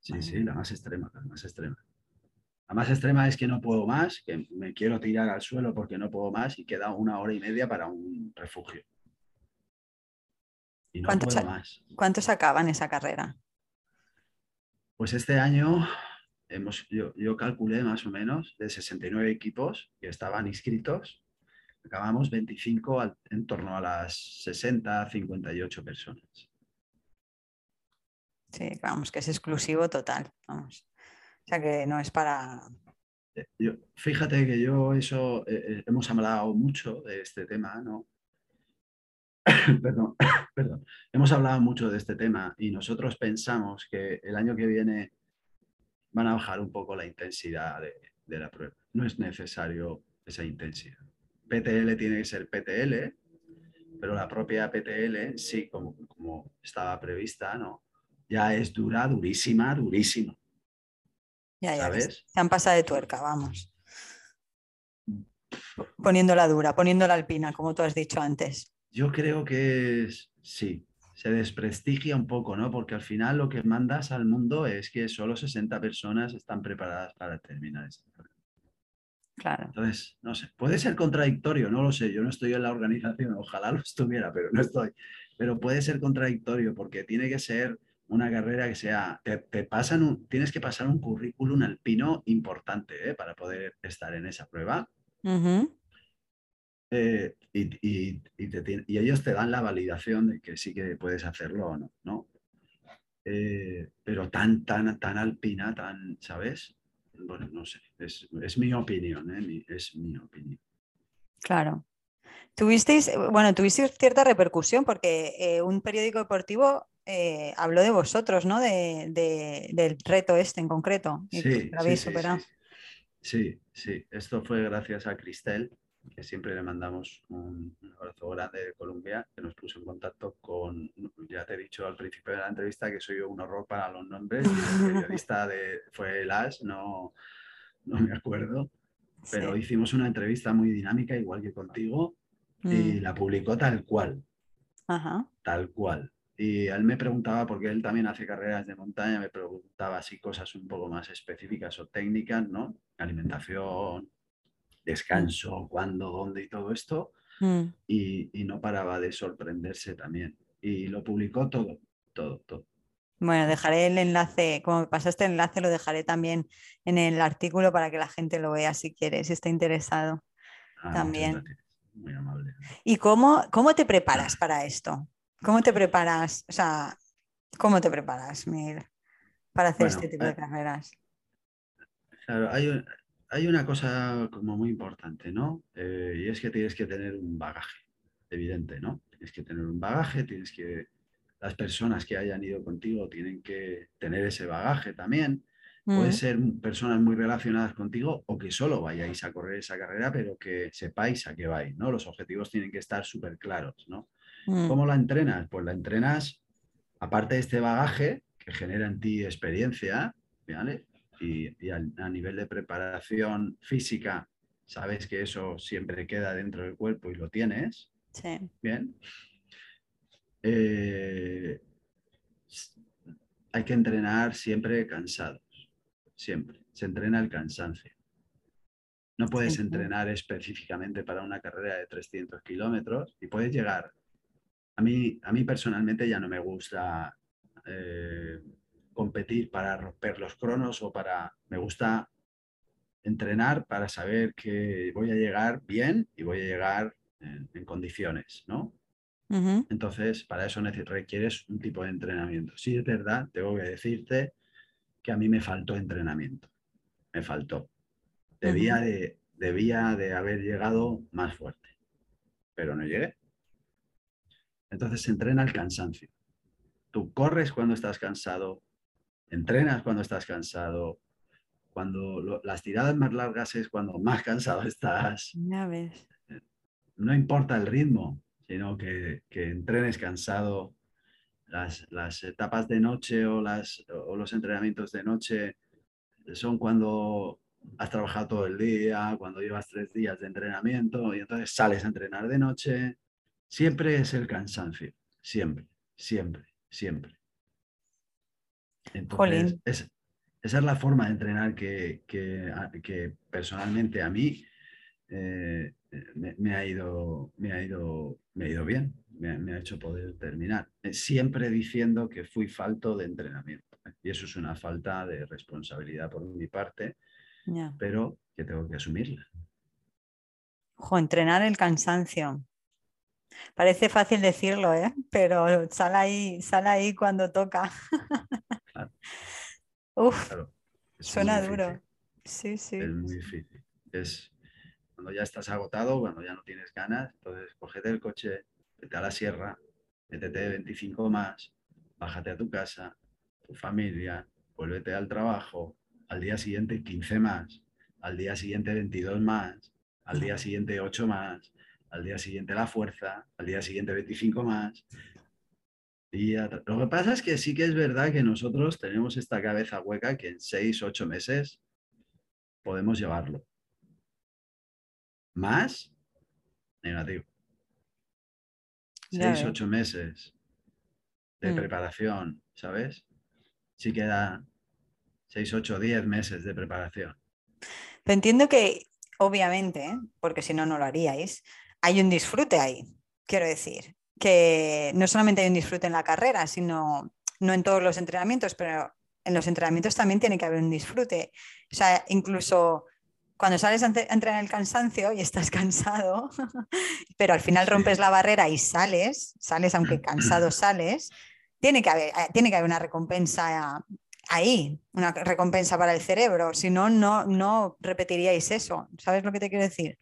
Speaker 2: Sí, sí, la más extrema, la más extrema. La más extrema es que no puedo más, que me quiero tirar al suelo porque no puedo más y queda una hora y media para un refugio. Y no puedo más.
Speaker 1: ¿Cuántos acaban esa carrera?
Speaker 2: Pues este año hemos, yo, calculé más o menos de 69 equipos que estaban inscritos. Acabamos 25 en torno a las 60, 58 personas.
Speaker 1: Sí, vamos, que es exclusivo total. Vamos. O sea que no es para...
Speaker 2: Eh, fíjate que yo eso, eh, eh, hemos hablado mucho de este tema, ¿no? [COUGHS] perdón, [COUGHS] perdón. Hemos hablado mucho de este tema y nosotros pensamos que el año que viene van a bajar un poco la intensidad de, la prueba. No es necesario esa intensidad. PTL tiene que ser PTL, pero la propia PTL, sí, como, como estaba prevista, ¿no? Ya es dura, durísima, durísima.
Speaker 1: Ya, ya. Se han pasado de tuerca, vamos. Poniéndola dura, poniéndola alpina, como tú has dicho antes.
Speaker 2: Yo creo que sí, se desprestigia un poco, ¿no? Porque al final lo que mandas al mundo es que solo 60 personas están preparadas para terminar esa
Speaker 1: Claro.
Speaker 2: Entonces, no sé, puede ser contradictorio, no lo sé, yo no estoy en la organización, ojalá lo estuviera, pero no estoy. Pero puede ser contradictorio porque tiene que ser una carrera que sea, te, pasan un, tienes que pasar un currículum alpino importante ¿eh? para poder estar en esa prueba. Eh, y, ellos te dan la validación de que sí que puedes hacerlo o no, ¿no? Eh, pero tan, tan, tan alpina, tan, ¿sabes? Bueno, no sé, es, mi opinión, es mi opinión.
Speaker 1: Claro. Tuvisteis, bueno, tuvisteis cierta repercusión porque un periódico deportivo eh, habló de vosotros, ¿no? De, del reto este en concreto.
Speaker 2: Sí, sí, sí, sí, esto fue gracias a Cristel, que siempre le mandamos un, abrazo grande de Colombia, que nos puso en contacto con, ya te he dicho al principio de la entrevista que soy un horror para los nombres, el periodista de, fue Las, no, no me acuerdo, pero hicimos una entrevista muy dinámica, igual que contigo, y mm. la publicó tal cual.
Speaker 1: Ajá.
Speaker 2: Tal cual. Y él me preguntaba, porque él también hace carreras de montaña, me preguntaba si cosas un poco más específicas o técnicas, ¿no? Alimentación, descanso, cuándo, dónde y todo esto. Mm. Y, no paraba de sorprenderse también. Y lo publicó todo, todo, todo.
Speaker 1: Bueno, dejaré el enlace, como pasaste el enlace, lo dejaré también en el artículo para que la gente lo vea si quiere, si está interesado. Ah, también.
Speaker 2: Muy amable.
Speaker 1: ¿Y cómo, cómo te preparas para esto? ¿Cómo te preparas? O sea, ¿cómo te preparas, Miguel, para hacer este tipo de eh, carreras?
Speaker 2: Claro, hay, una cosa como muy importante, ¿no? Eh, y es que tienes que tener un bagaje, evidente, ¿no? Tienes que tener un bagaje, tienes que... Las personas que hayan ido contigo tienen que tener ese bagaje también. Puede mm. ser personas muy relacionadas contigo o que solo vayáis a correr esa carrera, pero que sepáis a qué vais, ¿no? Los objetivos tienen que estar súper claros, ¿no? Mm. ¿Cómo la entrenas? Pues la entrenas, aparte de este bagaje que genera en ti experiencia, ¿vale? Y, a, nivel de preparación física, sabes que eso siempre queda dentro del cuerpo y lo tienes.
Speaker 1: Sí.
Speaker 2: Bien. Eh, hay que entrenar siempre cansados, siempre. Se entrena el cansancio. No puedes entrenar específicamente para una carrera de 300 kilómetros y puedes llegar a mí, a mí personalmente ya no me gusta eh, competir para romper los cronos o para... Me gusta entrenar para saber que voy a llegar bien y voy a llegar en, condiciones, ¿no? Entonces, para eso requieres un tipo de entrenamiento. Sí, es verdad, tengo que decirte que a mí me faltó entrenamiento. Me faltó. Debía de, debía de haber llegado más fuerte, pero no llegué. Entonces se entrena el cansancio. Tú corres cuando estás cansado, entrenas cuando estás cansado, cuando las tiradas más largas es cuando más cansado [LAUGHS] estás. No importa el ritmo, sino que, entrenes cansado. Las, etapas de noche o, las, o los entrenamientos de noche son cuando has trabajado todo el día, cuando llevas tres días de entrenamiento y entonces sales a entrenar de noche. Siempre es el cansancio, siempre, siempre, siempre. Entonces, esa es la forma de entrenar que, que, personalmente a mí eh, me, ha ido, me, ha ido, me ha ido bien, me, ha hecho poder terminar. Eh, siempre diciendo que fui falto de entrenamiento. Y eso es una falta de responsabilidad por mi parte, pero que tengo que asumirla.
Speaker 1: Ojo, entrenar el cansancio. Parece fácil decirlo, ¿eh? pero sale ahí, sale ahí cuando toca. [LAUGHS] Uf, suena duro. Sí, sí.
Speaker 2: Es muy difícil. Es cuando ya estás agotado, cuando ya no tienes ganas, entonces cógete el coche, vete a la sierra, métete 25 más, bájate a tu casa, tu familia, vuélvete al trabajo, al día siguiente 15 más, al día siguiente 22 más, al día siguiente 8 más, al día siguiente la fuerza, al día siguiente 25 más, lo que pasa es que sí que es verdad que nosotros tenemos esta cabeza hueca que en seis, ocho meses podemos llevarlo. Más, negativo. Seis, ocho meses de mm. preparación, ¿sabes? Sí queda seis, ocho, diez meses de preparación.
Speaker 1: Pero entiendo que, obviamente, ¿eh? porque si no, no lo haríais, hay un disfrute ahí, quiero decir que no solamente hay un disfrute en la carrera, sino no en todos los entrenamientos, pero en los entrenamientos también tiene que haber un disfrute. O sea, incluso cuando sales a entrenar el cansancio y estás [LAUGHS] cansado, pero al final rompes la barrera y sales, sales aunque cansado sales, tiene que haber, eh, tiene que haber una recompensa ahí, una recompensa para el cerebro, si no, no, no repetiríais eso. ¿Sabes lo que te quiero decir?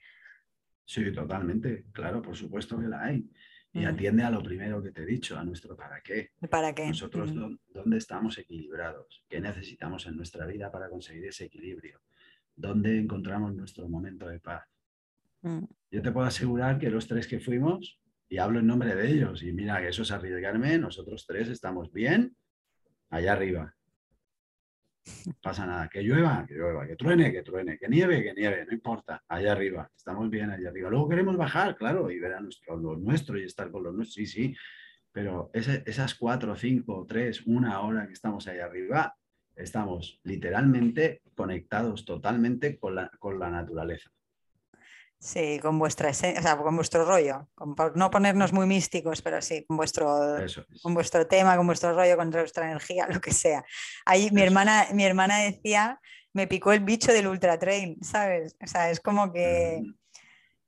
Speaker 2: Sí, totalmente, claro, por supuesto que la hay y atiende a lo primero que te he dicho, a nuestro para qué.
Speaker 1: ¿Para qué?
Speaker 2: Nosotros dónde estamos equilibrados, qué necesitamos en nuestra vida para conseguir ese equilibrio, dónde encontramos nuestro momento de paz. Mm. Yo te puedo asegurar que los tres que fuimos, y hablo en nombre de ellos, y mira que eso es arriesgarme, nosotros tres estamos bien allá arriba [LAUGHS] pasa nada. Que llueva, que llueva, que truene, que truene, que nieve, que nieve, no importa, allá arriba, estamos bien allá arriba. Luego queremos bajar, claro, y ver a nuestro, lo nuestro y estar con los nuestros, sí, sí, pero esas cuatro, cinco, tres, una hora que estamos allá arriba, estamos literalmente conectados totalmente con la, con la naturaleza.
Speaker 1: Sí, con vuestra esencia, o sea, con vuestro rollo, por no ponernos muy místicos, pero sí, con vuestro, con vuestro tema, con vuestro rollo, con vuestra energía, [LAUGHS] lo que sea. Ahí mi hermana, mi hermana decía, me picó el bicho del ultra trail, ¿sabes? O sea, es como que mm.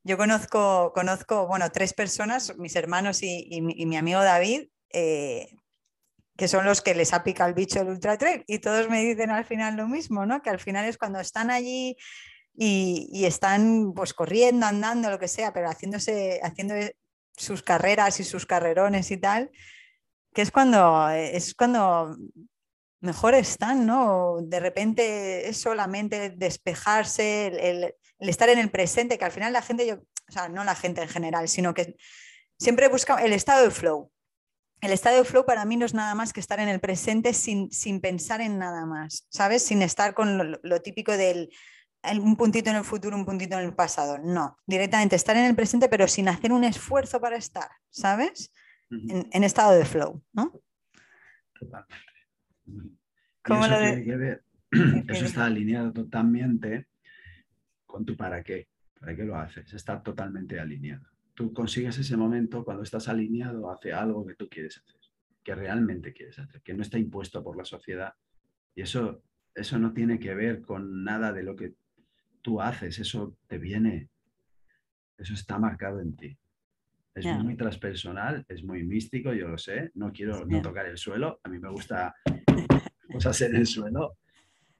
Speaker 1: yo conozco, conozco, bueno, tres personas, mis hermanos y, mi, amigo David, eh, que son los que les ha picado el bicho del ultra trail y todos me dicen al final lo mismo, ¿no? Que al final es cuando están allí y, están pues corriendo, andando, lo que sea, pero haciéndose, haciendo sus carreras y sus carrerones y tal, que es cuando, es cuando mejor están, ¿no? De repente es solamente despejarse, el, estar en el presente, que al final la gente, yo, o sea, no la gente en general, sino que siempre busca el estado de flow. El estado de flow para mí no es nada más que estar en el presente sin, sin pensar en nada más, ¿sabes? Sin estar con lo típico del, un puntito en el futuro, un puntito en el pasado. No, directamente estar en el presente, pero sin hacer un esfuerzo para estar, ¿sabes? en, estado de flow, ¿no?
Speaker 2: Totalmente. eso, eso está alineado totalmente con tu para qué. ¿Para qué lo haces? Está totalmente alineado. Tú consigues ese momento cuando estás alineado hacia algo que tú quieres hacer, que realmente quieres hacer, que no está impuesto por la sociedad. Y eso, eso no tiene que ver con nada de lo que tú haces, eso te viene, eso está marcado en ti. Es muy transpersonal, es muy místico, yo lo sé, no quiero no tocar el suelo, a mí me gusta [LAUGHS] cosas en el suelo,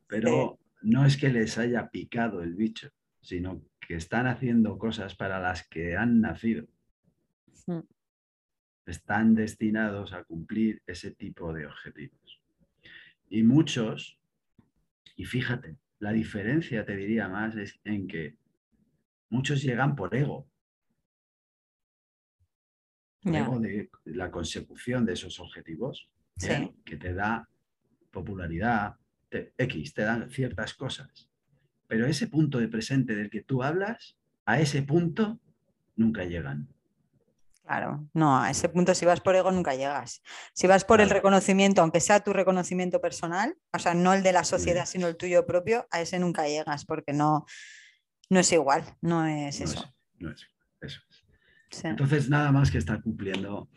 Speaker 2: pero no es que les haya picado el bicho, sino que están haciendo cosas para las que han nacido. Están destinados a cumplir ese tipo de objetivos. Y muchos, y fíjate, la diferencia te diría más es en que muchos llegan por ego. Ego de la consecución de esos objetivos, que te da popularidad, X, te dan ciertas cosas. Pero ese punto de presente del que tú hablas, a ese punto nunca llegan.
Speaker 1: Claro, no, a ese punto si vas por ego nunca llegas. Si vas por el reconocimiento, aunque sea tu reconocimiento personal, o sea, no el de la sociedad, sino el tuyo propio, a ese nunca llegas porque no, no es igual, no es eso.
Speaker 2: no es, eso Entonces, nada más que están cumpliendo,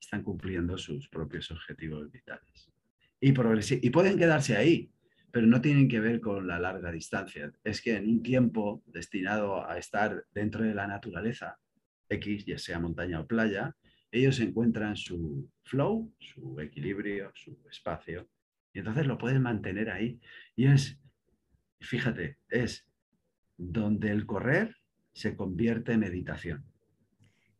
Speaker 2: están cumpliendo sus propios objetivos vitales. Y, y pueden quedarse ahí, pero no tienen que ver con la larga distancia. Es que en un tiempo destinado a estar dentro de la naturaleza, X, ya sea montaña o playa, ellos encuentran su flow, su equilibrio, su espacio, y entonces lo pueden mantener ahí. Y es, fíjate, es donde el correr se convierte en meditación.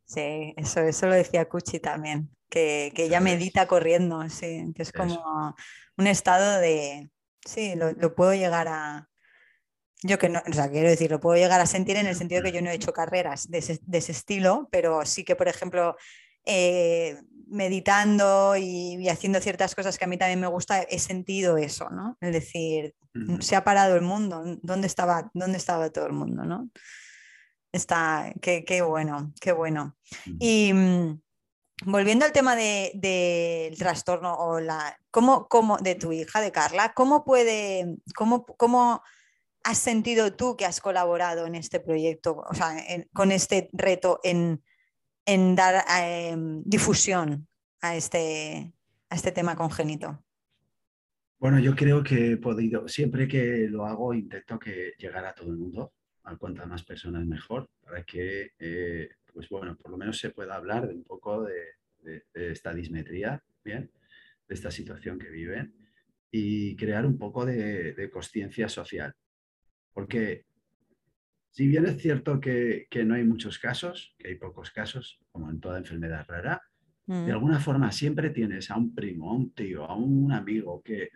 Speaker 1: Sí, eso, eso lo decía Cuchi también, que, que ella medita corriendo, sí, que es como un estado de, sí, lo puedo llegar a, yo que no, o sea, quiero decir, lo puedo llegar a sentir en el sentido de que yo no he hecho carreras de ese, estilo, pero sí que, por ejemplo, eh, meditando y, haciendo ciertas cosas que a mí también me gusta, he sentido eso, ¿no? Es decir, se ha parado el mundo, ¿dónde estaba, dónde estaba todo el mundo, ¿no? Está, qué, bueno, qué bueno. Y mm, volviendo al tema del trastorno o la, ¿cómo, cómo, de tu hija, de Carla, ¿cómo puede, cómo, cómo has sentido tú que has colaborado en este proyecto, o sea, con este reto en, dar em, difusión a este, a este tema congénito?
Speaker 2: Bueno, yo creo que he podido, siempre que lo hago, intento que llegara a todo el mundo, a cuantas más personas mejor, para que, eh, pues bueno, por lo menos se pueda hablar de un poco de, esta dismetría, ¿bien? De esta situación que viven y crear un poco de, de conciencia social. Porque si bien es cierto que, no hay muchos casos, que hay pocos casos, como en toda enfermedad rara, de mm. alguna forma siempre tienes a un primo, a un tío, a un amigo que,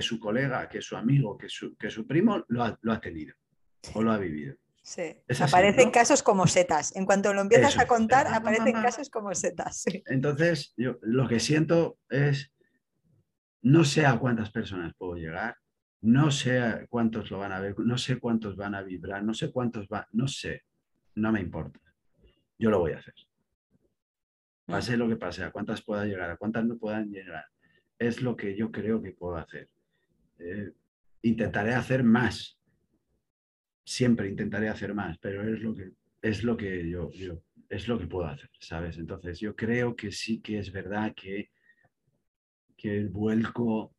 Speaker 2: su colega, que su amigo, que su, que su primo lo ha, tenido o lo ha vivido.
Speaker 1: Sí. aparecen casos como setas. En cuanto lo empiezas a contar, aparecen casos como setas.
Speaker 2: Entonces, yo lo que siento es, no sé a cuántas personas puedo llegar, no sé cuántos lo van a ver, no sé cuántos van a vibrar, no sé cuántos van, no sé, no me importa. Yo lo voy a hacer. Pase lo que pase, a cuántas pueda llegar, a cuántas no puedan llegar, es lo que yo creo que puedo hacer. Eh, intentaré hacer más. Siempre intentaré hacer más, pero es lo que, es lo que yo, yo, es lo que puedo hacer, ¿sabes? Entonces yo creo que sí que es verdad que, que el vuelco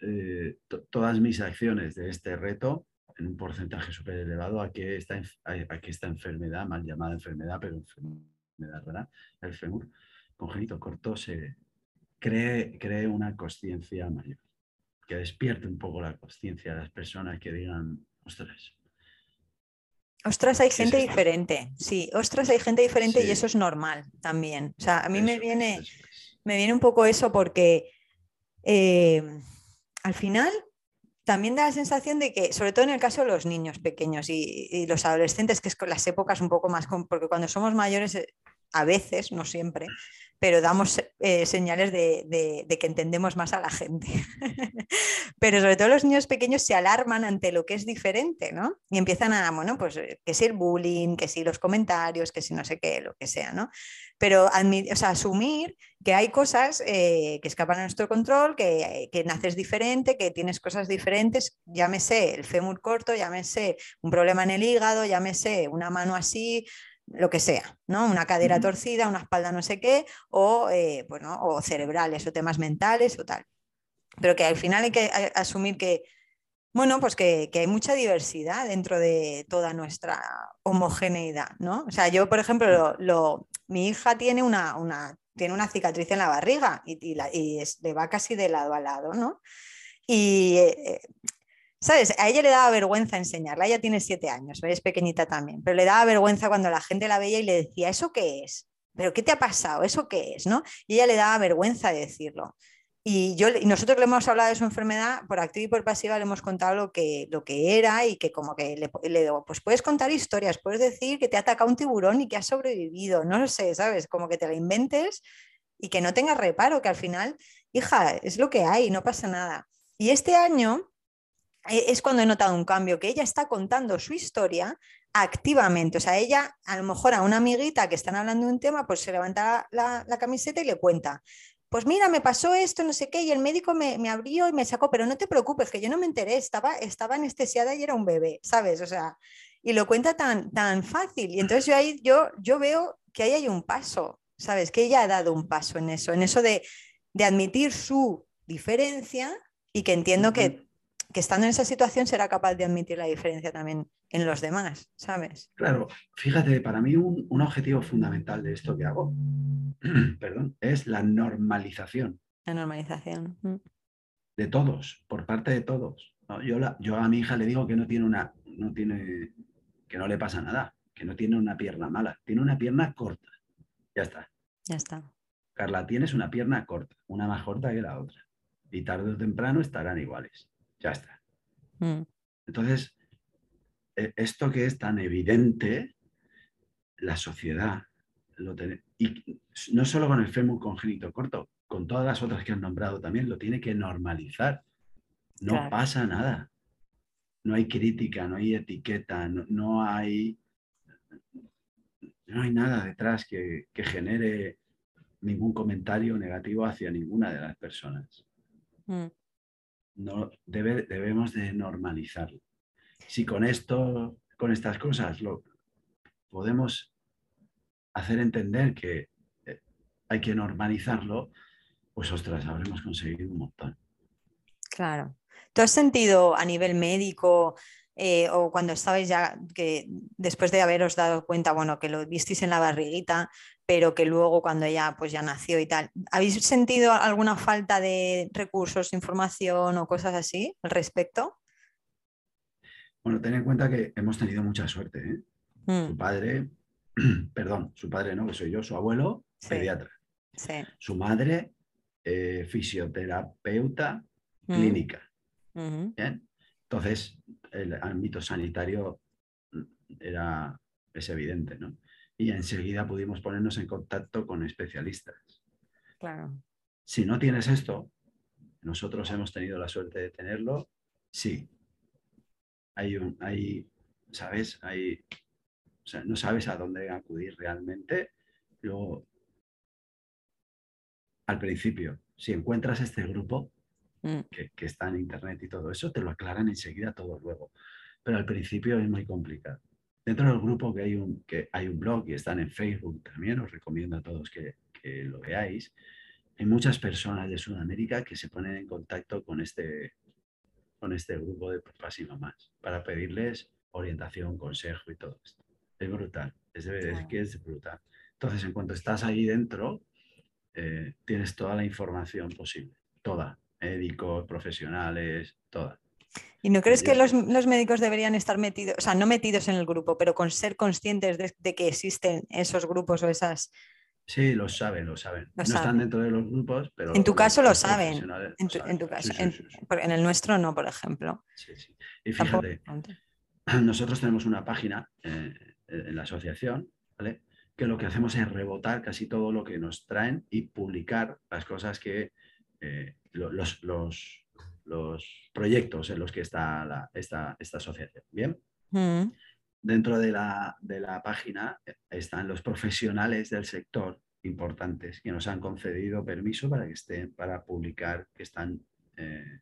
Speaker 2: eh, todas mis acciones de este reto en un porcentaje súper elevado a que, esta, a, que esta enfermedad, mal llamada enfermedad, pero enfermedad rara, el fémur congénito corto, se cree, cree una conciencia mayor, que despierte un poco la conciencia de las personas que digan, ostras.
Speaker 1: Ostras, hay gente diferente, sí, ostras, hay gente diferente y eso es normal también. O sea, a mí me, viene, me viene un poco eso porque... Eh, al final también da la sensación de que, sobre todo en el caso de los niños pequeños y, los adolescentes, que es con las épocas un poco más, porque cuando somos mayores, eh, a veces, no siempre, pero damos eh, señales de, que entendemos más a la gente. [LAUGHS] pero sobre todo los niños pequeños se alarman ante lo que es diferente, ¿no? Y empiezan a, bueno, pues eh, que si el bullying, que si los comentarios, que si no sé qué, lo que sea, ¿no? Pero asumir que hay cosas eh, que escapan a nuestro control, que, que naces diferente, que tienes cosas diferentes, llámese el fémur corto, llámese un problema en el hígado, llámese una mano así, lo que sea, ¿no? Una cadera torcida, una espalda no sé qué, o, eh, o cerebrales o temas mentales o tal. Pero que al final hay que asumir que, bueno, pues que, hay mucha diversidad dentro de toda nuestra homogeneidad, ¿no? O sea, yo, por ejemplo, lo, mi hija tiene una, una, tiene una cicatriz en la barriga y, y, le va casi de lado a lado, ¿no? Y eh, ¿Sabes? A ella le daba vergüenza enseñarla. Ella tiene siete años, es pequeñita también, pero le daba vergüenza cuando la gente la veía y le decía, ¿eso qué es? ¿Pero qué te ha pasado? ¿Eso qué es? ¿no? Y ella le daba vergüenza decirlo. Y, yo, y nosotros le hemos hablado de su enfermedad, por activa y por pasiva le hemos contado lo que, lo que era y que como que le, le digo, pues puedes contar historias, puedes decir que te ha atacado un tiburón y que has sobrevivido, no lo sé, ¿sabes? Como que te la inventes y que no tengas reparo, que al final, hija, es lo que hay, no pasa nada. Y este año es cuando he notado un cambio, que ella está contando su historia activamente. O sea, ella, a lo mejor a una amiguita que están hablando de un tema, pues se levanta la, camiseta y le cuenta. Pues mira, me pasó esto, no sé qué, y el médico me, abrió y me sacó, pero no te preocupes, que yo no me enteré, estaba, estaba anestesiada y era un bebé, ¿sabes? O sea, y lo cuenta tan, tan fácil. Y entonces yo ahí yo, yo veo que ahí hay un paso, ¿sabes? Que ella ha dado un paso en eso, en eso de, de admitir su diferencia y que entiendo que que estando en esa situación será capaz de admitir la diferencia también en los demás, ¿sabes?
Speaker 2: Claro, fíjate, para mí un, objetivo fundamental de esto que hago, [CLEARS THROAT] perdón, es la normalización.
Speaker 1: La normalización. Mm.
Speaker 2: De todos, por parte de todos. Yo, yo a mi hija le digo que no tiene una, no tiene, que no le pasa nada, que no tiene una pierna mala, tiene una pierna corta. Ya está.
Speaker 1: Ya está.
Speaker 2: Carla, tienes una pierna corta, una más corta que la otra. Y tarde o temprano estarán iguales. Ya está. Mm. Entonces, e, esto que es tan evidente, la sociedad lo tiene, y no solo con el fémur congénito corto, con todas las otras que han nombrado también, lo tiene que normalizar. No pasa nada. No hay crítica, no hay etiqueta, no, hay, no hay nada detrás que, genere ningún comentario negativo hacia ninguna de las personas. Mm no, debemos de normalizarlo. Si con esto, con estas cosas, lo podemos hacer entender que eh, hay que normalizarlo, pues ostras, habremos conseguido un montón.
Speaker 1: Claro. ¿Tú has sentido a nivel médico eh, o cuando estabais ya, que después de haberos dado cuenta, bueno, que lo visteis en la barriguita, pero que luego cuando ella pues ya nació y tal, ¿habéis sentido alguna falta de recursos, información o cosas así al respecto?
Speaker 2: Bueno, ten en cuenta que hemos tenido mucha suerte. ¿eh? Mm. Su padre, [CLEARS THROAT] perdón, su padre no, que soy yo, su abuelo, pediatra. Su madre, eh, fisioterapeuta mm. clínica. Entonces, el ámbito sanitario era, es evidente, ¿no? Y enseguida pudimos ponernos en contacto con especialistas.
Speaker 1: Claro.
Speaker 2: Si no tienes esto, nosotros hemos tenido la suerte de tenerlo, sí. Hay un, hay, ¿sabes? Hay, o sea, no sabes a dónde acudir realmente. Luego, al principio, si encuentras este grupo, Mm. que, está en Internet y todo eso, te lo aclaran enseguida todo luego. Pero al principio es muy complicado. Dentro del grupo que hay un, que hay un blog y están en Facebook también, os recomiendo a todos que, que lo veáis. Hay muchas personas de Sudamérica que se ponen en contacto con este, con este grupo de papás y mamás para pedirles orientación, consejo y todo esto. Es brutal, es, que es brutal. Entonces, en cuanto estás ahí dentro, eh, tienes toda la información posible, toda, médicos, profesionales, todas.
Speaker 1: ¿Y no crees que los, médicos deberían estar metidos, o sea, no metidos en el grupo, pero con ser conscientes de, que existen esos grupos o esas...
Speaker 2: Sí, lo saben, lo saben. no están dentro de los grupos, pero...
Speaker 1: En tu caso lo saben. En tu, caso. en, el nuestro no, por ejemplo.
Speaker 2: Sí, sí. Y fíjate, [CLEARS THROAT] nosotros tenemos una página eh, en la asociación, ¿vale? Que lo que hacemos es rebotar casi todo lo que nos traen y publicar las cosas que eh, los, los, proyectos en los que está esta, esta, asociación. Bien. Mm. Dentro de la, de la, página están los profesionales del sector importantes que nos han concedido permiso para que estén, para publicar que están, eh,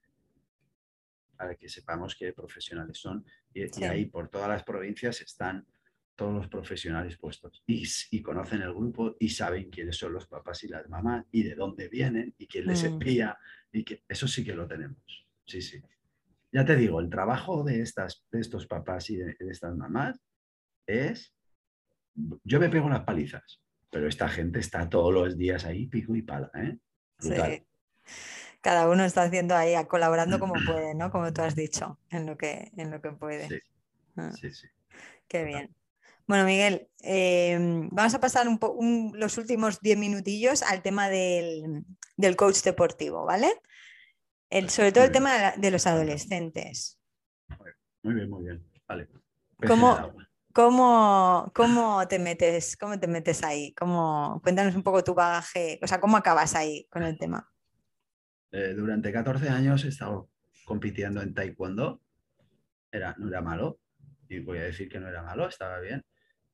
Speaker 2: para que sepamos qué profesionales son. Y, y, ahí por todas las provincias están todos los profesionales puestos y, conocen el grupo y saben quiénes son los papás y las mamás y de dónde vienen y quién les mm. envía y que eso sí que lo tenemos. Sí, sí. Ya te digo, el trabajo de, estas, de estos papás y de, estas mamás es, yo me pego las palizas, pero esta gente está todos los días ahí pico y pala, ¿eh?
Speaker 1: Cada uno está haciendo ahí, colaborando como puede, ¿no? Como tú has dicho, en lo que, en lo que puede.
Speaker 2: Sí,
Speaker 1: Ah,
Speaker 2: sí, sí.
Speaker 1: qué bien. Bueno, Miguel, em, vamos a pasar un po- un- los últimos 10 minutillos al tema del, del coach deportivo, ¿vale? El, sobre todo el tema de, la- de los adolescentes.
Speaker 2: Muy bien, muy bien. Vale.
Speaker 1: ¿Cómo-. ¿Cómo, cómo te metes, cómo te metes ahí? ¿Cómo, cuéntanos un poco tu bagaje, o sea, ¿cómo acabas ahí con el tema?
Speaker 2: Eh, durante 14 años he estado compitiendo en taekwondo. Era, no era malo, y voy a decir que no era malo, estaba bien.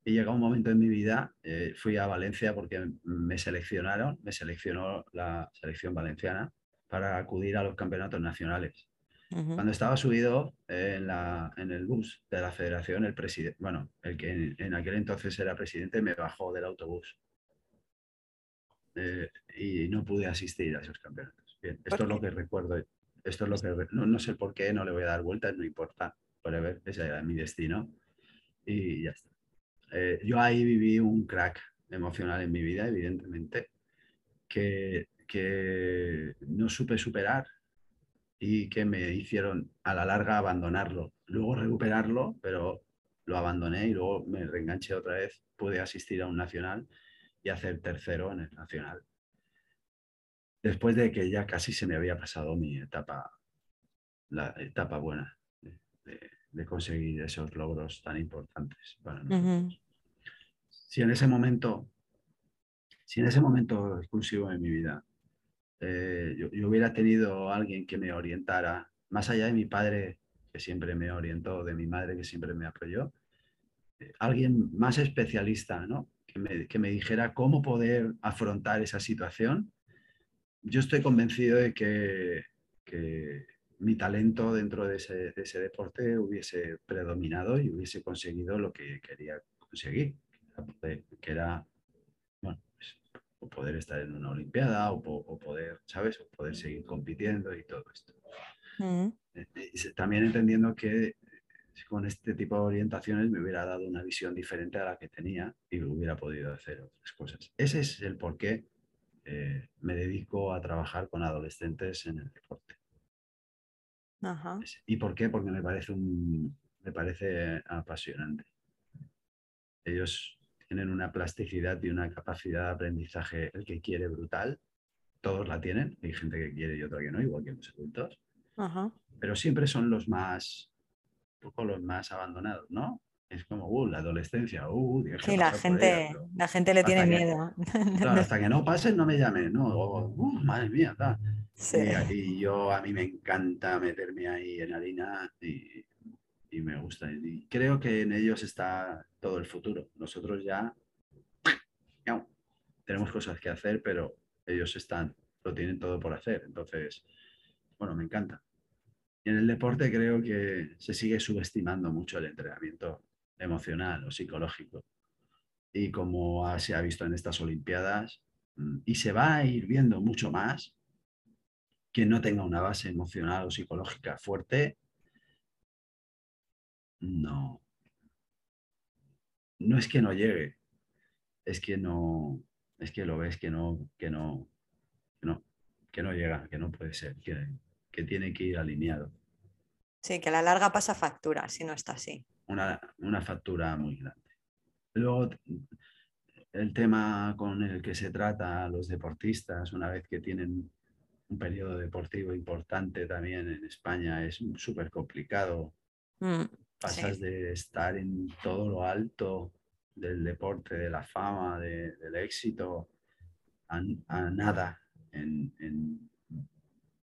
Speaker 2: Y llegó un momento en mi vida, eh, fui a Valencia porque me seleccionaron, me seleccionó la selección valenciana para acudir a los campeonatos nacionales.
Speaker 1: Ujú.
Speaker 2: Cuando estaba subido en, la- en el bus de la federación, el presidente, bueno, el que en, en aquel entonces era presidente, me bajó del autobús. Eh, y no pude asistir a esos campeonatos. Bien,
Speaker 1: ¿Por
Speaker 2: esto es lo que recuerdo. Esto es lo que no, no sé por qué, no le voy a dar vueltas, no importa. Whatever, ese era mi destino. Y ya está. Eh, yo ahí viví un crack emocional en mi vida, evidentemente, que, que no supe superar y que me hicieron a la larga abandonarlo. Luego recuperarlo, pero lo abandoné y luego me reenganché otra vez. Pude asistir a un nacional y hacer tercero en el nacional. Después de que ya casi se me había pasado mi etapa, la etapa buena de, conseguir esos logros tan importantes para nosotros. Si en ese momento, si en ese momento exclusivo de mi vida, eh, yo, yo hubiera tenido alguien que me orientara, más allá de mi padre, que siempre me orientó, de mi madre, que siempre me apoyó, eh, alguien más especialista, ¿no? que, me, que me dijera cómo poder afrontar esa situación, yo estoy convencido de que, que mi talento dentro de ese, de ese deporte hubiese predominado y hubiese conseguido lo que quería conseguir, que era poder- bueno, pues, o poder estar en una Olimpiada o, po- o poder, ¿sabes? O poder seguir compitiendo y todo esto.
Speaker 1: Ujú.
Speaker 2: Eh, eh, También entendiendo que eh, con este tipo de orientaciones me hubiera dado una visión diferente a la que tenía y hubiera podido hacer otras cosas. Ese es el por qué eh, me dedico a trabajar con adolescentes en el deporte.
Speaker 1: Ajá.
Speaker 2: ¿Y por qué? Porque me parece, un, me parece apasionante. Ellos tienen una plasticidad y una capacidad de aprendizaje, el que quiere brutal. Todos la tienen, hay gente que quiere y otra que no, igual que los adultos.
Speaker 1: Ajá.
Speaker 2: pero siempre son los más, un poco los más abandonados, ¿no? Es como, uh, la adolescencia, uh,
Speaker 1: Sí, la gente, la gente le
Speaker 2: hasta
Speaker 1: tiene
Speaker 2: que-
Speaker 1: miedo.
Speaker 2: claro, hasta que no [LAUGHS] pasen no me llamen, ¿no? O, uh, madre mía, tal.
Speaker 1: Sí.
Speaker 2: Y, yo, a mí me encanta meterme ahí en harina y, y me gusta. Y creo que en ellos está todo el futuro. Nosotros ya tenemos cosas que hacer, pero ellos están, lo tienen todo por hacer. Entonces, bueno, me encanta. Y en el deporte creo que se sigue subestimando mucho el entrenamiento emocional o psicológico. Y como se ha visto en estas Olimpiadas, mm, y se va a ir viendo mucho más, quien no tenga una base emocional o psicológica fuerte, no. No es que no llegue, es que no, es que lo ves que no, que no, que no, que no llega, que no puede ser, que, que tiene que ir alineado.
Speaker 1: Sí, que a la larga pasa factura si no está así.
Speaker 2: Una, una factura muy grande. Luego, el tema con el que se trata los deportistas, una vez que tienen un periodo deportivo importante también en España, es súper complicado.
Speaker 1: Mm,
Speaker 2: Pasas
Speaker 1: sí.
Speaker 2: de estar en todo lo alto del deporte, de la fama, de- del éxito, a, a nada en, en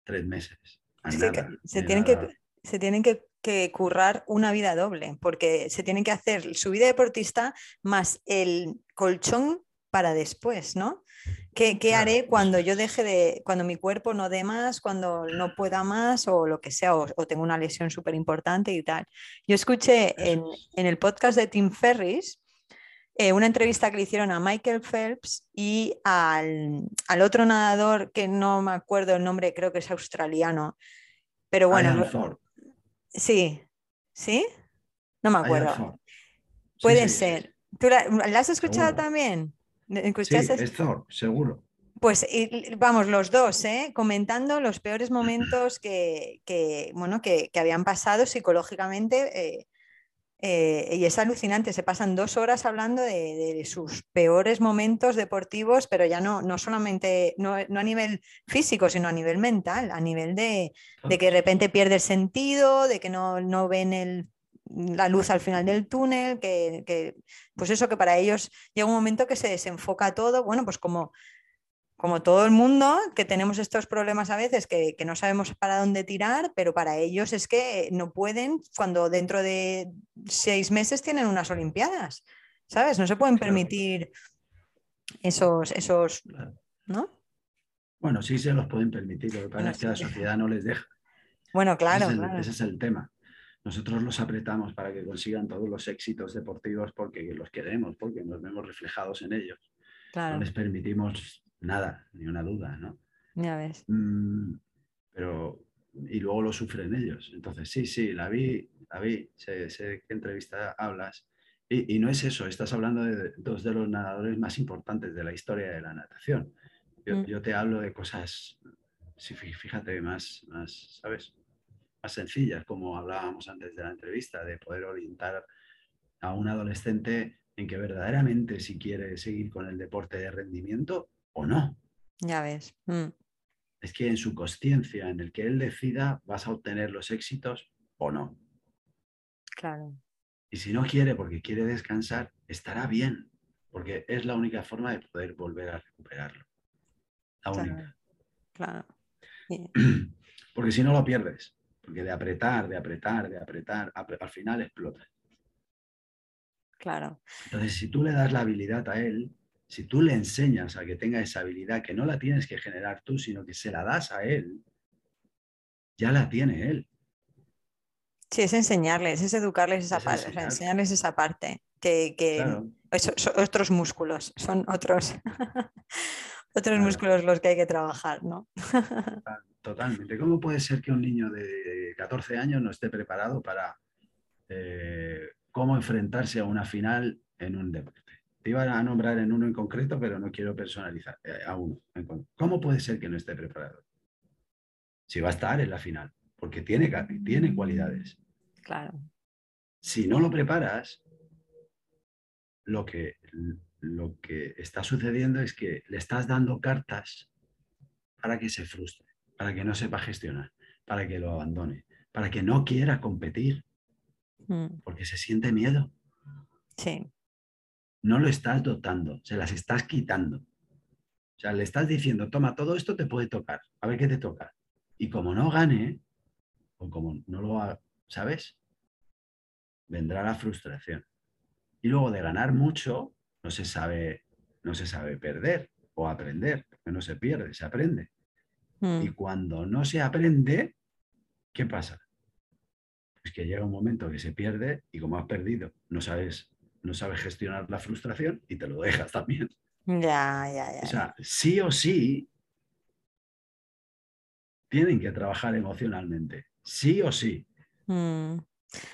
Speaker 2: tres meses. A nada,
Speaker 1: se tienen
Speaker 2: nada.
Speaker 1: que, se tienen que, que currar una vida doble, porque se tienen que hacer su vida deportista más el colchón para después, ¿no? ¿Qué, haré cuando yo deje de, cuando mi cuerpo no dé más, cuando no pueda más o lo que sea, o, o tengo una lesión súper importante y tal? Yo escuché en, el podcast de Tim Ferris eh, una entrevista que le hicieron a Michael Phelps y al, al otro nadador que no me acuerdo el nombre, creo que es australiano, pero bueno, lo- sí, ¿sí? No me acuerdo. Puede
Speaker 2: sí, sí,
Speaker 1: ser. ¿Tú la, la has escuchado también?
Speaker 2: Sí, es Thor, seguro.
Speaker 1: Pues vamos, los dos, ¿eh? comentando los peores momentos que, bueno, que, habían pasado psicológicamente. Eh, eh, y es alucinante, se pasan dos horas hablando de, sus peores momentos deportivos, pero ya no, no solamente, no, a nivel físico, sino a nivel mental, a nivel de, que de repente pierde el sentido, de que no, no ven el, la luz al final del túnel, que, que, pues eso que para ellos llega un momento que se desenfoca todo, bueno, pues como como todo el mundo, que tenemos estos problemas a veces que, no sabemos para dónde tirar, pero para ellos es que no pueden cuando dentro de seis meses tienen unas Olimpiadas, ¿sabes? No se pueden permitir esos, esos, ¿no?
Speaker 2: Bueno, sí se los pueden permitir, lo que pasa es que la sociedad no les deja.
Speaker 1: Bueno, claro
Speaker 2: ese es el tema. Nosotros los apretamos para que consigan todos los éxitos deportivos porque los queremos, porque nos vemos reflejados en ellos. No les permitimos nada, ni una duda, ¿no?
Speaker 1: Ya ves.
Speaker 2: Mm, pero, y luego lo sufren ellos. Entonces, sí, sí, la vi, la vi, sé, sé qué entrevista hablas. Y, no es eso, estás hablando de dos de los nadadores más importantes de la historia de la natación. Yo, mm. yo te hablo de cosas, sí, fíjate, más, más, ¿sabes? Más sencillas, como hablábamos antes de la entrevista, de poder orientar a un adolescente en que verdaderamente si quiere seguir con el deporte de rendimiento, o no.
Speaker 1: Ya ves. Mm.
Speaker 2: Es que en su conciencia, en el que él decida, vas a obtener los éxitos o no.
Speaker 1: Claro.
Speaker 2: Y si no quiere porque quiere descansar, estará bien, porque es la única forma de poder volver a recuperarlo. La única.
Speaker 1: Claro. [CLEARS THROAT]
Speaker 2: Porque si no lo pierdes, porque de apretar, de apretar, de apretar, al final explota.
Speaker 1: Claro.
Speaker 2: Entonces, si tú le das la habilidad a él, si tú le enseñas a que tenga esa habilidad, que no la tienes que generar tú, sino que se la das a él, ya la tiene él.
Speaker 1: Sí, es enseñarles, es educarles esa parte, enseñarles esa parte, que, son, otros músculos, son otros, [LAUGHS] otros músculos los que hay que trabajar, ¿no? [LAUGHS]
Speaker 2: Totalmente. ¿Cómo puede ser que un niño de 14 años no esté preparado para eh, cómo enfrentarse a una final en un deporte? Te iba a nombrar en uno en concreto, pero no quiero personalizar eh, a uno. ¿Cómo puede ser que no esté preparado? Si va a estar en la final, porque tiene, tiene cualidades.
Speaker 1: Claro.
Speaker 2: Si no lo preparas, lo que, lo que está sucediendo es que le estás dando cartas para que se frustre, para que no sepa gestionar, para que lo abandone, para que no quiera competir, mm. porque se siente miedo.
Speaker 1: Sí
Speaker 2: no lo estás dotando, se las estás quitando. O sea, le estás diciendo, toma, todo esto te puede tocar, a ver qué te toca. Y como no gane, o como no lo ¿sabes? Vendrá la frustración. Y luego de ganar mucho, no se sabe, no se sabe perder o aprender, porque no se pierde, se aprende. Hmm. Y cuando no se aprende, ¿qué pasa? Pues que llega un momento que se pierde y como has perdido, no sabes no sabes gestionar la frustración y te lo dejas también.
Speaker 1: Ya, ya, ya.
Speaker 2: O sea, sí o sí tienen que trabajar emocionalmente. Sí o sí. Mm.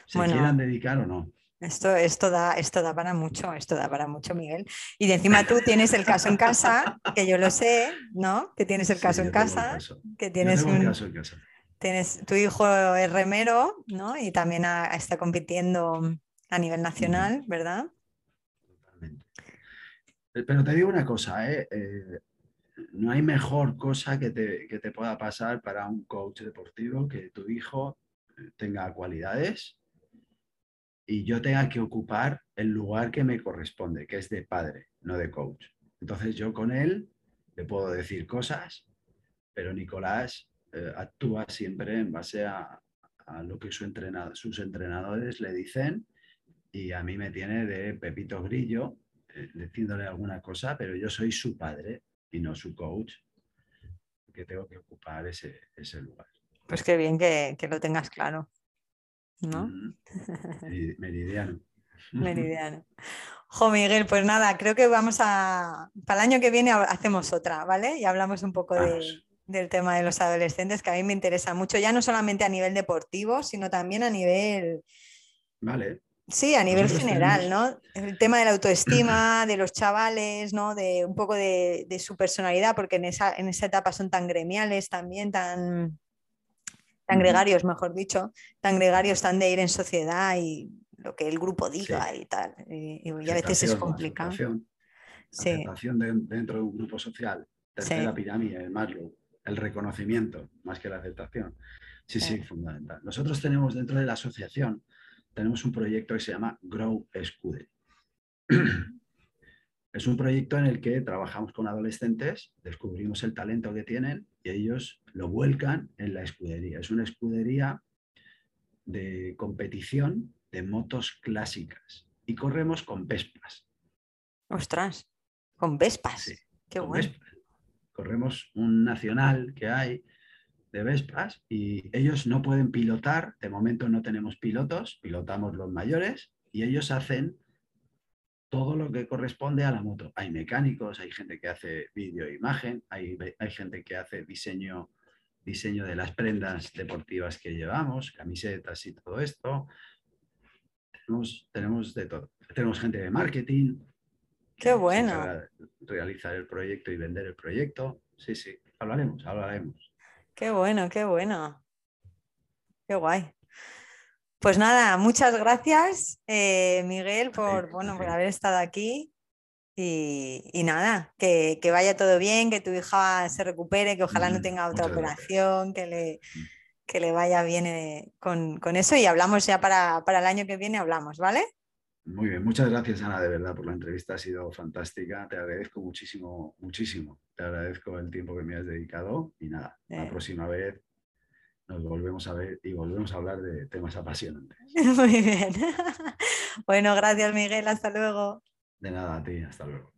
Speaker 2: Se quieran dedicar o no.
Speaker 1: Esto, esto, da, esto da para mucho, esto da para mucho, Miguel. Y de encima tú tienes el caso en casa, que yo lo sé, ¿no? Que tienes el caso en casa, que tienes un...
Speaker 2: Caso en casa.
Speaker 1: Tienes, tu hijo es remero, ¿no? Y también está compitiendo a nivel nacional, ¿verdad?
Speaker 2: Totalmente. Eh, pero te digo una cosa, ¿eh? Eh, no hay mejor cosa que te, que te, pueda pasar para un coach deportivo que tu hijo tenga cualidades y yo tenga que ocupar el lugar que me corresponde, que es de padre, no de coach. Entonces yo con él le puedo decir cosas, pero Nicolás actúa siempre en base a, lo que su entrenado, sus entrenadores le dicen y a mí me tiene de Pepito Grillo, eh, diciéndole alguna cosa, pero yo soy su padre y no su coach, que tengo que ocupar ese, lugar.
Speaker 1: Pues qué bien que, lo tengas claro, ¿no?
Speaker 2: Meridiano. [LAUGHS]
Speaker 1: Meridiano. Jo, Miguel, pues nada, creo que vamos a. Para el año que viene hacemos otra, ¿vale? Y hablamos un poco del tema de los adolescentes, que a mí me interesa mucho, ya no solamente a nivel deportivo, sino también a nivel
Speaker 2: Vale.
Speaker 1: Sí, a nivel general, ¿no? El tema de la autoestima, de los chavales, ¿no? De un poco de, su personalidad, porque en esa, en esa etapa son tan gremiales también, tan, tan gregarios, mejor dicho, tan gregarios, tan de ir en sociedad y lo que el grupo diga y tal. Y, a veces es complicado.
Speaker 2: Aceptación, dentro de un grupo social, tercera pirámide de Maslow, el reconocimiento más que la aceptación. Sí, sí, fundamental. Nosotros tenemos dentro de la asociación, tenemos un proyecto que se llama Grow Scudery. [CLEARS THROAT] Es un proyecto en el que trabajamos con adolescentes, descubrimos el talento que tienen y ellos lo vuelcan en la escudería. Es una escudería de competición de motos clásicas y corremos con Vespas.
Speaker 1: Ostras, con Vespas. Sí, Qué bueno.
Speaker 2: Corremos un nacional que hay de Vespas y ellos no pueden pilotar, de momento no tenemos pilotos, pilotamos los mayores y ellos hacen todo lo que corresponde a la moto. Hay mecánicos, hay gente que hace vídeo e imagen, hay, hay gente que hace diseño, diseño de las prendas deportivas que llevamos, camisetas y todo esto. Tenemos, tenemos de todo. Tenemos gente de marketing.
Speaker 1: Qué bueno.
Speaker 2: Realizar el proyecto y vender el proyecto. Sí, sí, hablaremos, hablaremos.
Speaker 1: Qué bueno, qué bueno. Qué guay. Pues nada, muchas gracias, eh, Miguel, por, bueno, por haber estado aquí. Y, nada, que, vaya todo bien, que tu hija se recupere, que ojalá no tenga otra operación, que le, mm. que le vaya bien eh, con, eso. Y hablamos ya para, para el año que viene, hablamos, ¿vale?
Speaker 2: Muy bien, muchas gracias Ana, de verdad, por la entrevista, ha sido fantástica, te agradezco muchísimo, muchísimo, te agradezco el tiempo que me has dedicado y nada, la eh. próxima vez nos volvemos a ver y volvemos a hablar de temas apasionantes. [LAUGHS]
Speaker 1: Muy bien. [LAUGHS] Bueno, gracias Miguel, hasta luego.
Speaker 2: De nada, a ti, hasta luego.